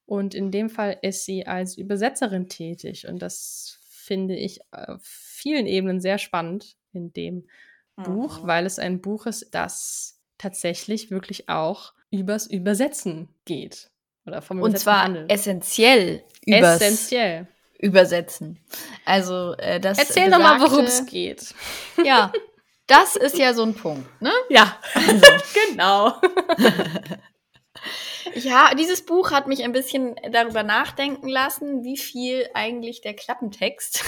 Und in dem Fall ist sie als Übersetzerin tätig. Und das finde ich auf vielen Ebenen sehr spannend in dem Buch, Mhm. weil es ein Buch ist, das tatsächlich wirklich auch übers Übersetzen geht. Oder vom Und Übersetzen zwar handelt. essentiell übers Essentiell. Übersetzen. Also äh, das Erzähl doch mal, worum es besagte- geht. Ja, das ist ja so ein Punkt, ne? Ja, Also, genau. ja, dieses Buch hat mich ein bisschen darüber nachdenken lassen, wie viel eigentlich der Klappentext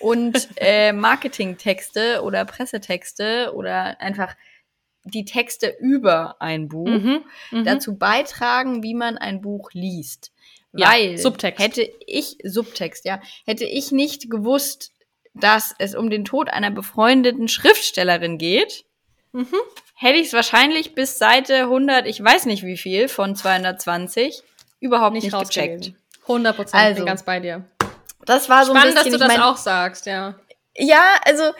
und äh, Marketingtexte oder Pressetexte oder einfach die Texte über ein Buch Mhm, mhm. dazu beitragen, wie man ein Buch liest. Ja, Weil Subtext. hätte ich Subtext, ja, hätte ich nicht gewusst, dass es um den Tod einer befreundeten Schriftstellerin geht, Mhm. hätte ich es wahrscheinlich bis Seite 100, ich weiß nicht wie viel, von 220 überhaupt Nicht nicht, gecheckt. rausgelesen. 100 Prozent, Also, bin ganz bei dir. Das war so ein Spannend, dass bisschen, du ich das mein- auch sagst, ja. Ja, also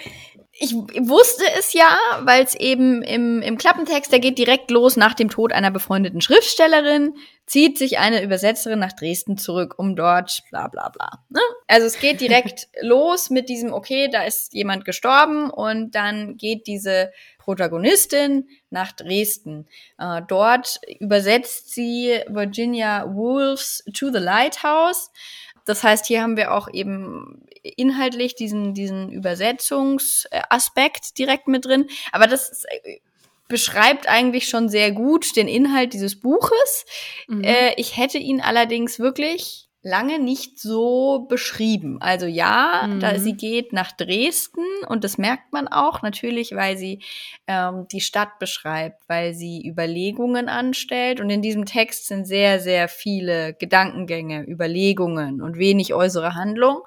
ich wusste es ja, weil es eben im, im Klappentext, der geht direkt los nach dem Tod einer befreundeten Schriftstellerin, zieht sich eine Übersetzerin nach Dresden zurück, um dort bla bla bla. Ne? Also es geht direkt los mit diesem, okay, da ist jemand gestorben und dann geht diese Protagonistin nach Dresden. Äh, dort übersetzt sie Virginia Woolf's To the Lighthouse. Das heißt, hier haben wir auch eben inhaltlich diesen, diesen Übersetzungsaspekt direkt mit drin. Aber das äh, beschreibt eigentlich schon sehr gut den Inhalt dieses Buches. Mhm. Äh, ich hätte ihn allerdings wirklich lange nicht so beschrieben. Also ja, Mhm. da sie geht nach Dresden und das merkt man auch natürlich, weil sie ähm, die Stadt beschreibt, weil sie Überlegungen anstellt und in diesem Text sind sehr, sehr viele Gedankengänge, Überlegungen und wenig äußere Handlung.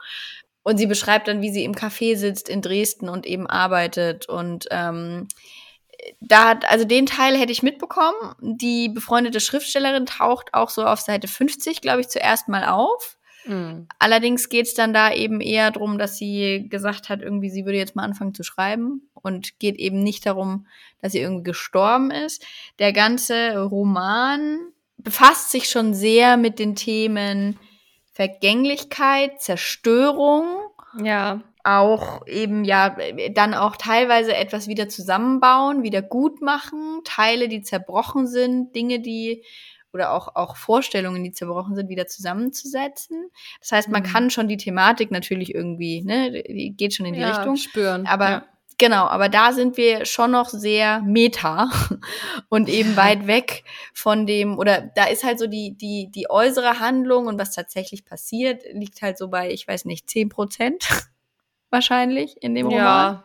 Und sie beschreibt dann, wie sie im Café sitzt in Dresden und eben arbeitet und ähm, da hat, also den Teil hätte ich mitbekommen. Die befreundete Schriftstellerin taucht auch so auf Seite 50, glaube ich, zuerst mal auf. Mhm. Allerdings geht es dann da eben eher darum, dass sie gesagt hat, irgendwie, sie würde jetzt mal anfangen zu schreiben und geht eben nicht darum, dass sie irgendwie gestorben ist. Der ganze Roman befasst sich schon sehr mit den Themen Vergänglichkeit, Zerstörung, Ja. Auch eben ja dann auch teilweise etwas wieder zusammenbauen, wieder gut machen, Teile, die zerbrochen sind, Dinge, die oder auch, auch Vorstellungen, die zerbrochen sind, wieder zusammenzusetzen. Das heißt, man Mhm. kann schon die Thematik natürlich irgendwie, ne, die geht schon in die ja, Richtung. spüren. Aber ja. genau, aber da sind wir schon noch sehr meta und eben weit weg von dem, oder da ist halt so die, die, die äußere Handlung und was tatsächlich passiert, liegt halt so bei, ich weiß nicht, 10 Prozent wahrscheinlich in dem Roman. ja.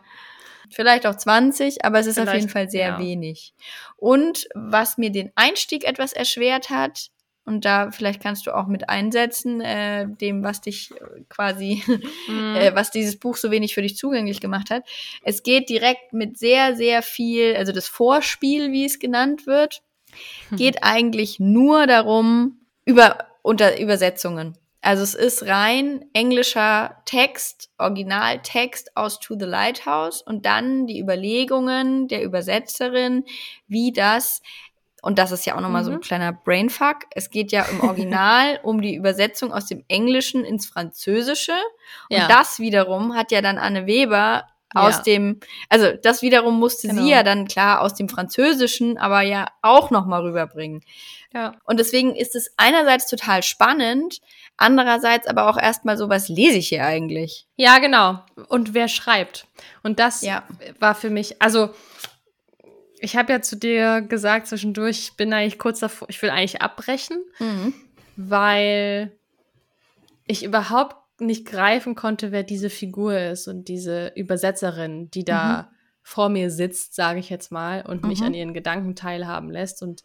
Vielleicht auch 20, aber es ist auf Vielleicht, jeden Fall sehr ja. wenig. Und was mir den Einstieg etwas erschwert hat, und da vielleicht kannst du auch mit einsetzen, äh, dem, was dich äh, quasi, Mhm. äh, was dieses Buch so wenig für dich zugänglich gemacht hat. Es geht direkt mit sehr, sehr viel, also das Vorspiel, wie es genannt wird, geht eigentlich nur darum, über unter Übersetzungen. Also es ist rein englischer Text, Originaltext aus To the Lighthouse und dann die Überlegungen der Übersetzerin, wie das und das ist ja auch nochmal so ein Mhm. kleiner Brainfuck. Es geht ja im Original um die Übersetzung aus dem Englischen ins Französische. Und Ja. das wiederum hat ja dann Anne Weber aus Ja. dem, also das wiederum musste Genau. sie ja dann klar aus dem Französischen, aber ja auch nochmal rüberbringen. ja. Und deswegen ist es einerseits total spannend, andererseits aber auch erstmal so, was lese ich hier eigentlich? Ja, genau. Und wer schreibt? Und das Ja. war für mich, also ich habe ja zu dir gesagt zwischendurch, ich bin eigentlich kurz davor, ich will eigentlich abbrechen, Mhm. weil ich überhaupt nicht greifen konnte, wer diese Figur ist und diese Übersetzerin, die da vor mir sitzt, sage ich jetzt mal, und mich Mhm. an ihren Gedanken teilhaben lässt. Und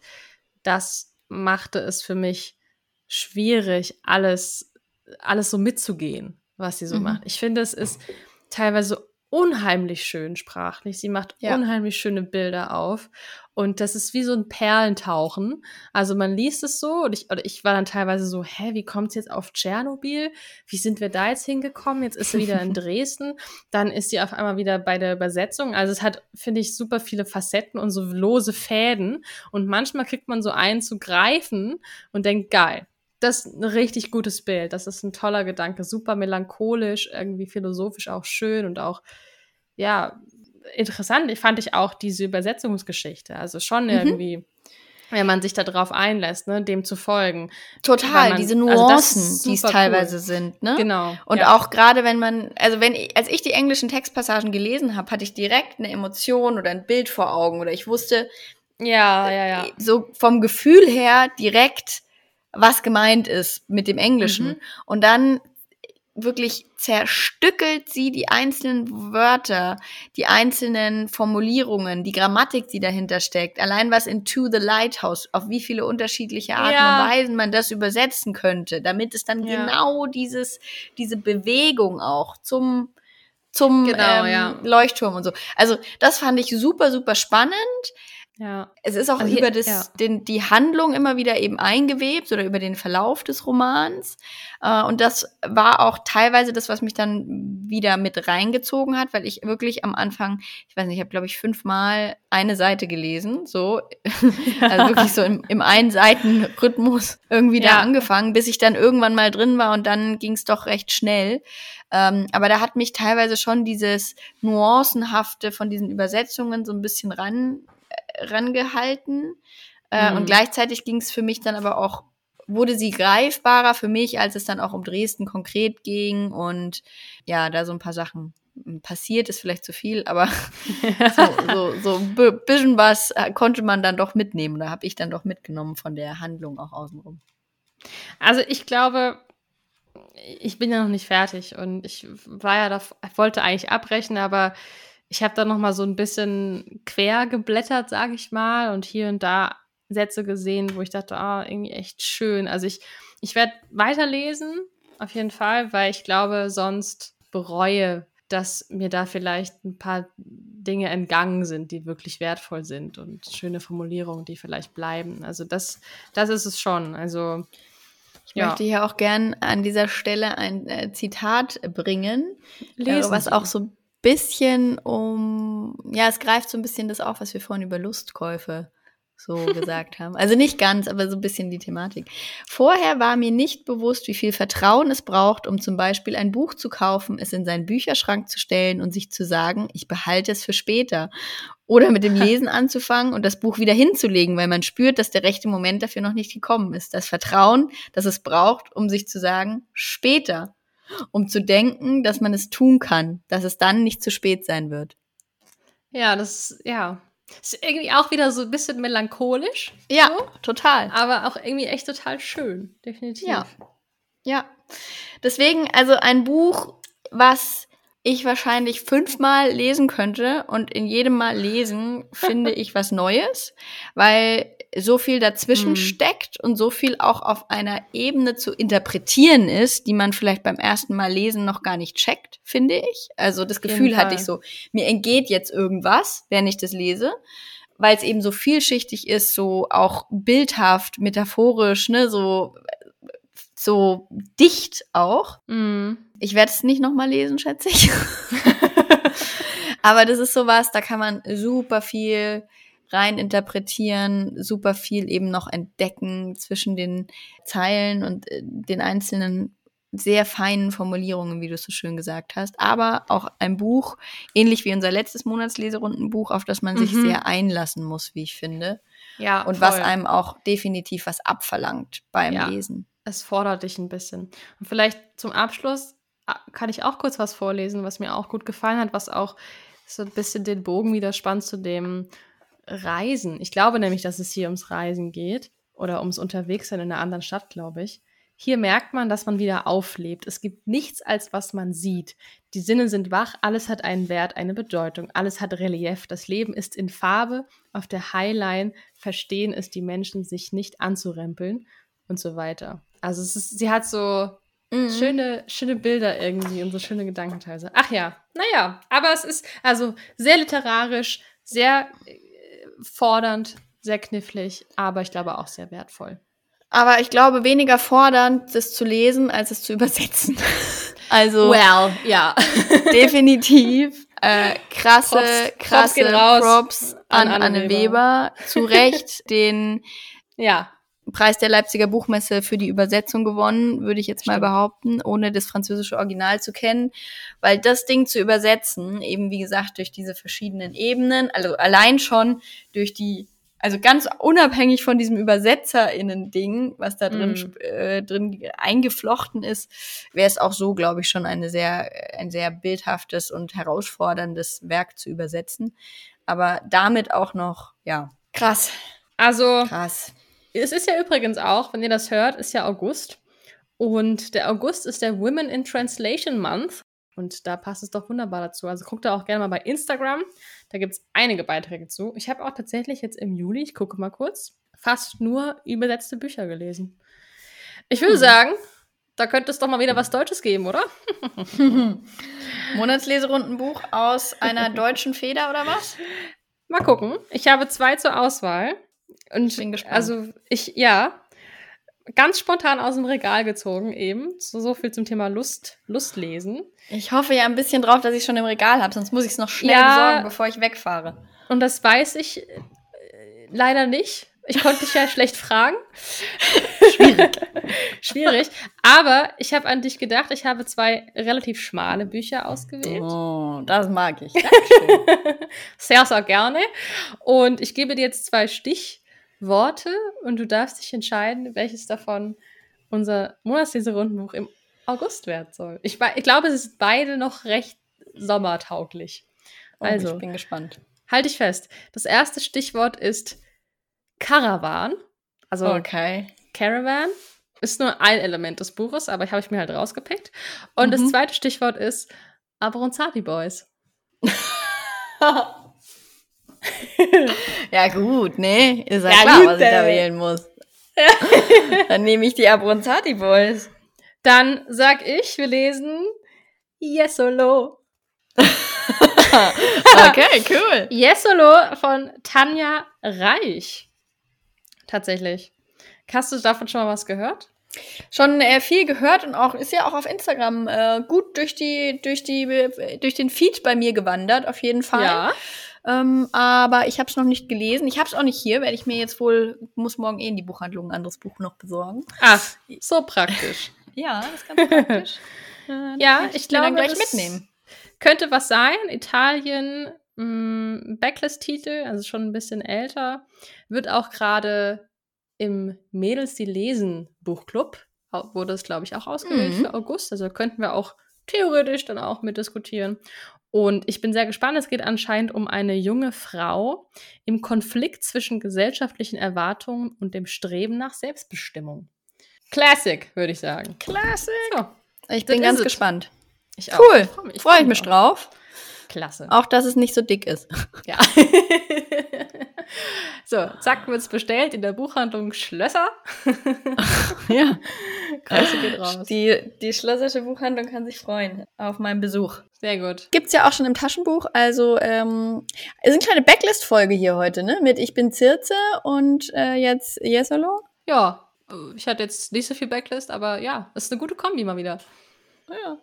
das machte es für mich schwierig, alles, alles so mitzugehen, was sie so Mhm. macht. Ich finde, es ist teilweise unheimlich schön sprachlich. Sie macht Ja. unheimlich schöne Bilder auf. Und das ist wie so ein Perlentauchen. Also man liest es so und ich, oder ich war dann teilweise so, hä, wie kommt es jetzt auf Tschernobyl? Wie sind wir da jetzt hingekommen? Jetzt ist sie wieder in Dresden. Dann ist sie auf einmal wieder bei der Übersetzung. Also es hat, finde ich, super viele Facetten und so lose Fäden. Und manchmal kriegt man so einen zu greifen und denkt, geil. Das ist ein richtig gutes Bild. Das ist ein toller Gedanke. Super melancholisch, irgendwie philosophisch auch schön und auch, ja, interessant. Ich fand ich auch diese Übersetzungsgeschichte. Also schon Mhm. irgendwie, wenn man sich da drauf einlässt, ne, dem zu folgen. Total, man- diese also Nuancen, ist die es teilweise cool. sind, ne? Genau. Und ja. auch gerade wenn man, also wenn ich, als ich die englischen Textpassagen gelesen habe, hatte ich direkt eine Emotion oder ein Bild vor Augen oder ich wusste Ja, ja, ja. so vom Gefühl her direkt, was gemeint ist mit dem Englischen. Mhm. Und dann wirklich zerstückelt sie die einzelnen Wörter, die einzelnen Formulierungen, die Grammatik, die dahinter steckt. Allein was in To the Lighthouse, auf wie viele unterschiedliche Arten Ja. und Weisen man das übersetzen könnte, damit es dann Ja. genau dieses, diese Bewegung auch zum, zum Genau, ähm, ja. Leuchtturm und so. Also das fand ich super, super spannend. Ja. Es ist auch Also über das, ja. den, die Handlung immer wieder eben eingewebt oder über den Verlauf des Romans. Äh, und das war auch teilweise das, was mich dann wieder mit reingezogen hat, weil ich wirklich am Anfang, ich weiß nicht, ich habe, glaube ich, fünfmal eine Seite gelesen, so. also wirklich so im, im Ein-Seiten-Rhythmus irgendwie da Ja. angefangen, bis ich dann irgendwann mal drin war und dann ging es doch recht schnell. Ähm, aber da hat mich teilweise schon dieses Nuancenhafte von diesen Übersetzungen so ein bisschen ran, rangehalten. Äh, Mhm. Und gleichzeitig ging es für mich dann aber auch, wurde sie greifbarer für mich, als es dann auch um Dresden konkret ging und ja, da so ein paar Sachen m, passiert, ist vielleicht zu viel, aber so, so, so ein bi- bisschen was äh, konnte man dann doch mitnehmen. Da habe ich dann doch mitgenommen von der Handlung auch außenrum. Also ich glaube, ich bin ja noch nicht fertig und ich war ja da, wollte eigentlich abbrechen, aber ich habe da noch mal so ein bisschen quer geblättert, sage ich mal, und hier und da Sätze gesehen, wo ich dachte, ah, irgendwie echt schön. Also ich, ich werde weiterlesen, auf jeden Fall, weil ich glaube, sonst bereue, dass mir da vielleicht ein paar Dinge entgangen sind, die wirklich wertvoll sind und schöne Formulierungen, die vielleicht bleiben. Also das, das ist es schon. Also Ich Ja. möchte hier auch gern an dieser Stelle ein äh, Zitat bringen, äh, was Sie. auch so bisschen um, ja, es greift so ein bisschen das auf, was wir vorhin über Lustkäufe so gesagt haben. Also nicht ganz, aber so ein bisschen die Thematik. Vorher war mir nicht bewusst, wie viel Vertrauen es braucht, um zum Beispiel ein Buch zu kaufen, es in seinen Bücherschrank zu stellen und sich zu sagen, ich behalte es für später. Oder mit dem Lesen anzufangen und das Buch wieder hinzulegen, weil man spürt, dass der rechte Moment dafür noch nicht gekommen ist. Das Vertrauen, das es braucht, um sich zu sagen, später. Um zu denken, dass man es tun kann, dass es dann nicht zu spät sein wird. Ja, das, ja. Ist irgendwie auch wieder so ein bisschen melancholisch, Ja, total. aber auch irgendwie echt total schön. Definitiv. Ja. Ja. Deswegen, also ein Buch, was ich wahrscheinlich fünfmal lesen könnte und in jedem Mal lesen finde ich was Neues, weil so viel dazwischen Mhm. steckt und so viel auch auf einer Ebene zu interpretieren ist, die man vielleicht beim ersten Mal lesen noch gar nicht checkt, finde ich. Also das Gefühl hatte ich so, mir entgeht jetzt irgendwas, während ich das lese weil es eben so vielschichtig ist, so auch bildhaft, metaphorisch, ne, so so dicht auch. Mhm. Ich werde es nicht noch mal lesen, schätze ich. Aber das ist sowas, da kann man super viel rein interpretieren, super viel eben noch entdecken zwischen den Zeilen und äh, den einzelnen sehr feinen Formulierungen, wie du es so schön gesagt hast. Aber auch ein Buch, ähnlich wie unser letztes Monatsleserundenbuch, auf das man sich Mhm. sehr einlassen muss, wie ich finde. Ja, Und was voll. einem auch definitiv was abverlangt beim Ja. Lesen. Es fordert dich ein bisschen. Und vielleicht zum Abschluss ah, kann ich auch kurz was vorlesen, was mir auch gut gefallen hat, was auch so ein bisschen den Bogen wieder spannt zu dem Reisen. Ich glaube nämlich, dass es hier ums Reisen geht oder ums Unterwegssein in einer anderen Stadt, glaube ich. Hier merkt man, dass man wieder auflebt. Es gibt nichts, als was man sieht. Die Sinne sind wach, alles hat einen Wert, eine Bedeutung, alles hat Relief. Das Leben ist in Farbe. Auf der Highline verstehen es die Menschen, sich nicht anzurempeln und so weiter. Also es ist, sie hat so Mhm. schöne, schöne Bilder irgendwie und so schöne Gedankenteile. Ach ja, naja, aber es ist also sehr literarisch, sehr äh, fordernd, sehr knifflig, aber ich glaube auch sehr wertvoll. Aber ich glaube, weniger fordernd, das zu lesen, als es zu übersetzen. Also Well, ja. definitiv äh, krasse, Props- Props krasse raus Props an an Anne, Anne Weber. Zu Recht den ja, Preis der Leipziger Buchmesse für die Übersetzung gewonnen, würde ich jetzt mal Stimmt. behaupten, ohne das französische Original zu kennen. Weil das Ding zu übersetzen, eben wie gesagt, durch diese verschiedenen Ebenen, also allein schon durch die, also ganz unabhängig von diesem ÜbersetzerInnen-Ding, was da drin, sp- äh, drin eingeflochten ist, wäre es auch so, glaube ich, schon eine sehr, ein sehr bildhaftes und herausforderndes Werk zu übersetzen. Aber damit auch noch, ja, krass, also krass. Es ist ja übrigens auch, wenn ihr das hört, ist ja August und der August ist der Women in Translation Month und da passt es doch wunderbar dazu. Also guckt da auch gerne mal bei Instagram, da gibt es einige Beiträge zu. Ich habe auch tatsächlich jetzt im Juli, ich gucke mal kurz, fast nur übersetzte Bücher gelesen. Ich würde Hm. sagen, da könnte es doch mal wieder was Deutsches geben, oder? Monatsleserundenbuch aus einer deutschen Feder oder was? Mal gucken. Ich habe zwei zur Auswahl. Und Ich bin gespannt. Also ich, ja, ganz spontan aus dem Regal gezogen eben. So, so viel zum Thema Lust, Lustlesen. Ich hoffe ja ein bisschen drauf, dass ich schon im Regal habe, sonst muss ich es noch schnell Ja. besorgen, bevor ich wegfahre. Und das weiß ich äh, leider nicht. Ich konnte dich ja schlecht fragen. Schwierig. Schwierig. Aber ich habe an dich gedacht. Ich habe zwei relativ schmale Bücher ausgewählt. Oh, das mag ich. Sehr, sehr gerne. Und ich gebe dir jetzt zwei Stichworte und du darfst dich entscheiden, welches davon unser Monatsleserundenbuch im August werden soll. Ich, ich glaube, es ist beide noch recht sommertauglich. Also, Also. ich bin gespannt. Halte ich fest. Das erste Stichwort ist Caravan. Also Okay. Caravan ist nur ein Element des Buches, aber ich habe ich mir halt rausgepickt. Und das Mhm. zweite Stichwort ist Abronzati Boys. ja, gut, ne? Ist ja, Ja, klar, gut, was ich da äh. wählen muss. Dann nehme ich die Abronzati Boys. Dann sag ich, wir lesen Yes Solo. Okay, cool. Yes Solo von Tanja Reich. Tatsächlich. Hast du davon schon mal was gehört? Schon äh, viel gehört und auch ist ja auch auf Instagram äh, gut durch die durch die durch den Feed bei mir gewandert auf jeden Fall. Ähm, aber ich habe es noch nicht gelesen. Ich habe es auch nicht hier. Werde ich mir jetzt wohl muss morgen eh in die Buchhandlung ein anderes Buch noch besorgen. Ach, so praktisch. Ja, das ist ganz praktisch. Äh, Ja, kann ich mir dann glaube, gleich mitnehmen. Könnte was sein. Italien, mh, Backlist-Titel, also schon ein bisschen älter. Wird auch gerade im Mädels, die lesen Buchclub, wurde es, glaube ich, auch ausgewählt Mhm. für August. Also könnten wir auch theoretisch dann auch mitdiskutieren. Und ich bin sehr gespannt. Es geht anscheinend um eine junge Frau im Konflikt zwischen gesellschaftlichen Erwartungen und dem Streben nach Selbstbestimmung. Classic, würde ich sagen. Klasse. So, Ich bin ganz gespannt. ich Cool. freu mich- Freue ich freu mich auch. drauf. Klasse. Auch, dass es nicht so dick ist. Ja. so, zack, wird's bestellt in der Buchhandlung Schlösser. Ja. Grüße geht raus. Die, die Schlössersche Buchhandlung kann sich freuen auf meinen Besuch. Sehr gut. Gibt's ja auch schon im Taschenbuch. Also, ähm, es ist eine kleine Backlist-Folge hier heute, ne? Mit Ich bin Zirze und äh, jetzt Yesolo. Ja, ich hatte jetzt nicht so viel Backlist, aber ja, ist eine gute Kombi mal wieder. Ja.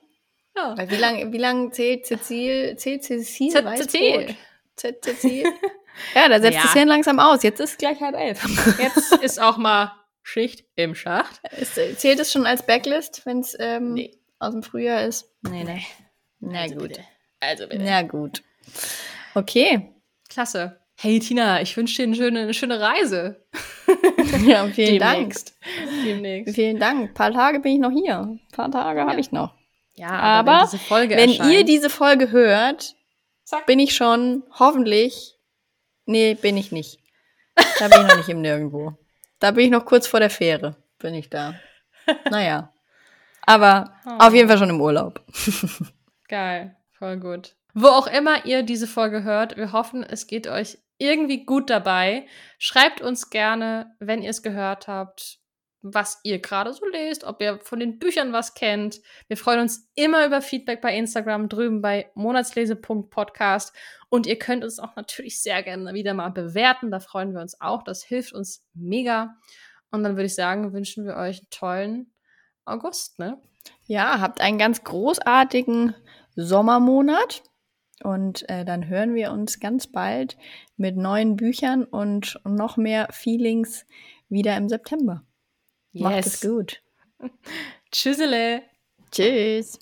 Ja. Weil wie lang, wie lang zählt Cecil, zählt Cecil? Cecil. Z- Cecil? ja, da setzt Ja. das Hirn langsam aus. Jetzt ist gleich halb elf. Jetzt ist auch mal Schicht im Schacht. Ist, zählt es schon als Backlist, wenn es ähm, Nee. aus dem Frühjahr ist? Nee, nee. Na Also gut. bitte. Also bitte. Na gut. Okay. Klasse. Hey Tina, ich wünsche dir eine schöne, eine schöne Reise. Ja, vielen Dank. Demnächst. Demnächst. Vielen Dank. Ein paar Tage bin ich noch hier. Ein paar Tage Ja. habe ich noch. Ja, Aber wenn diese Folge Wenn erscheint, ihr diese Folge hört, Zack. bin ich schon hoffentlich. Nee, bin ich nicht. Da bin ich noch nicht im Nirgendwo. Da bin ich noch kurz vor der Fähre. Bin ich da. Naja. Aber Oh. auf jeden Fall schon im Urlaub. Geil, voll gut. Wo auch immer ihr diese Folge hört, wir hoffen, es geht euch irgendwie gut dabei. Schreibt uns gerne, wenn ihr es gehört habt, was ihr gerade so lest, ob ihr von den Büchern was kennt. Wir freuen uns immer über Feedback bei Instagram drüben bei monatslese.podcast und ihr könnt uns auch natürlich sehr gerne wieder mal bewerten. Da freuen wir uns auch. Das hilft uns mega. Und dann würde ich sagen, wünschen wir euch einen tollen August, ne? Ja, habt einen ganz großartigen Sommermonat. Und äh, dann hören wir uns ganz bald mit neuen Büchern und noch mehr Feelings wieder im September. Macht es gut. Tschüssele. Tschüss.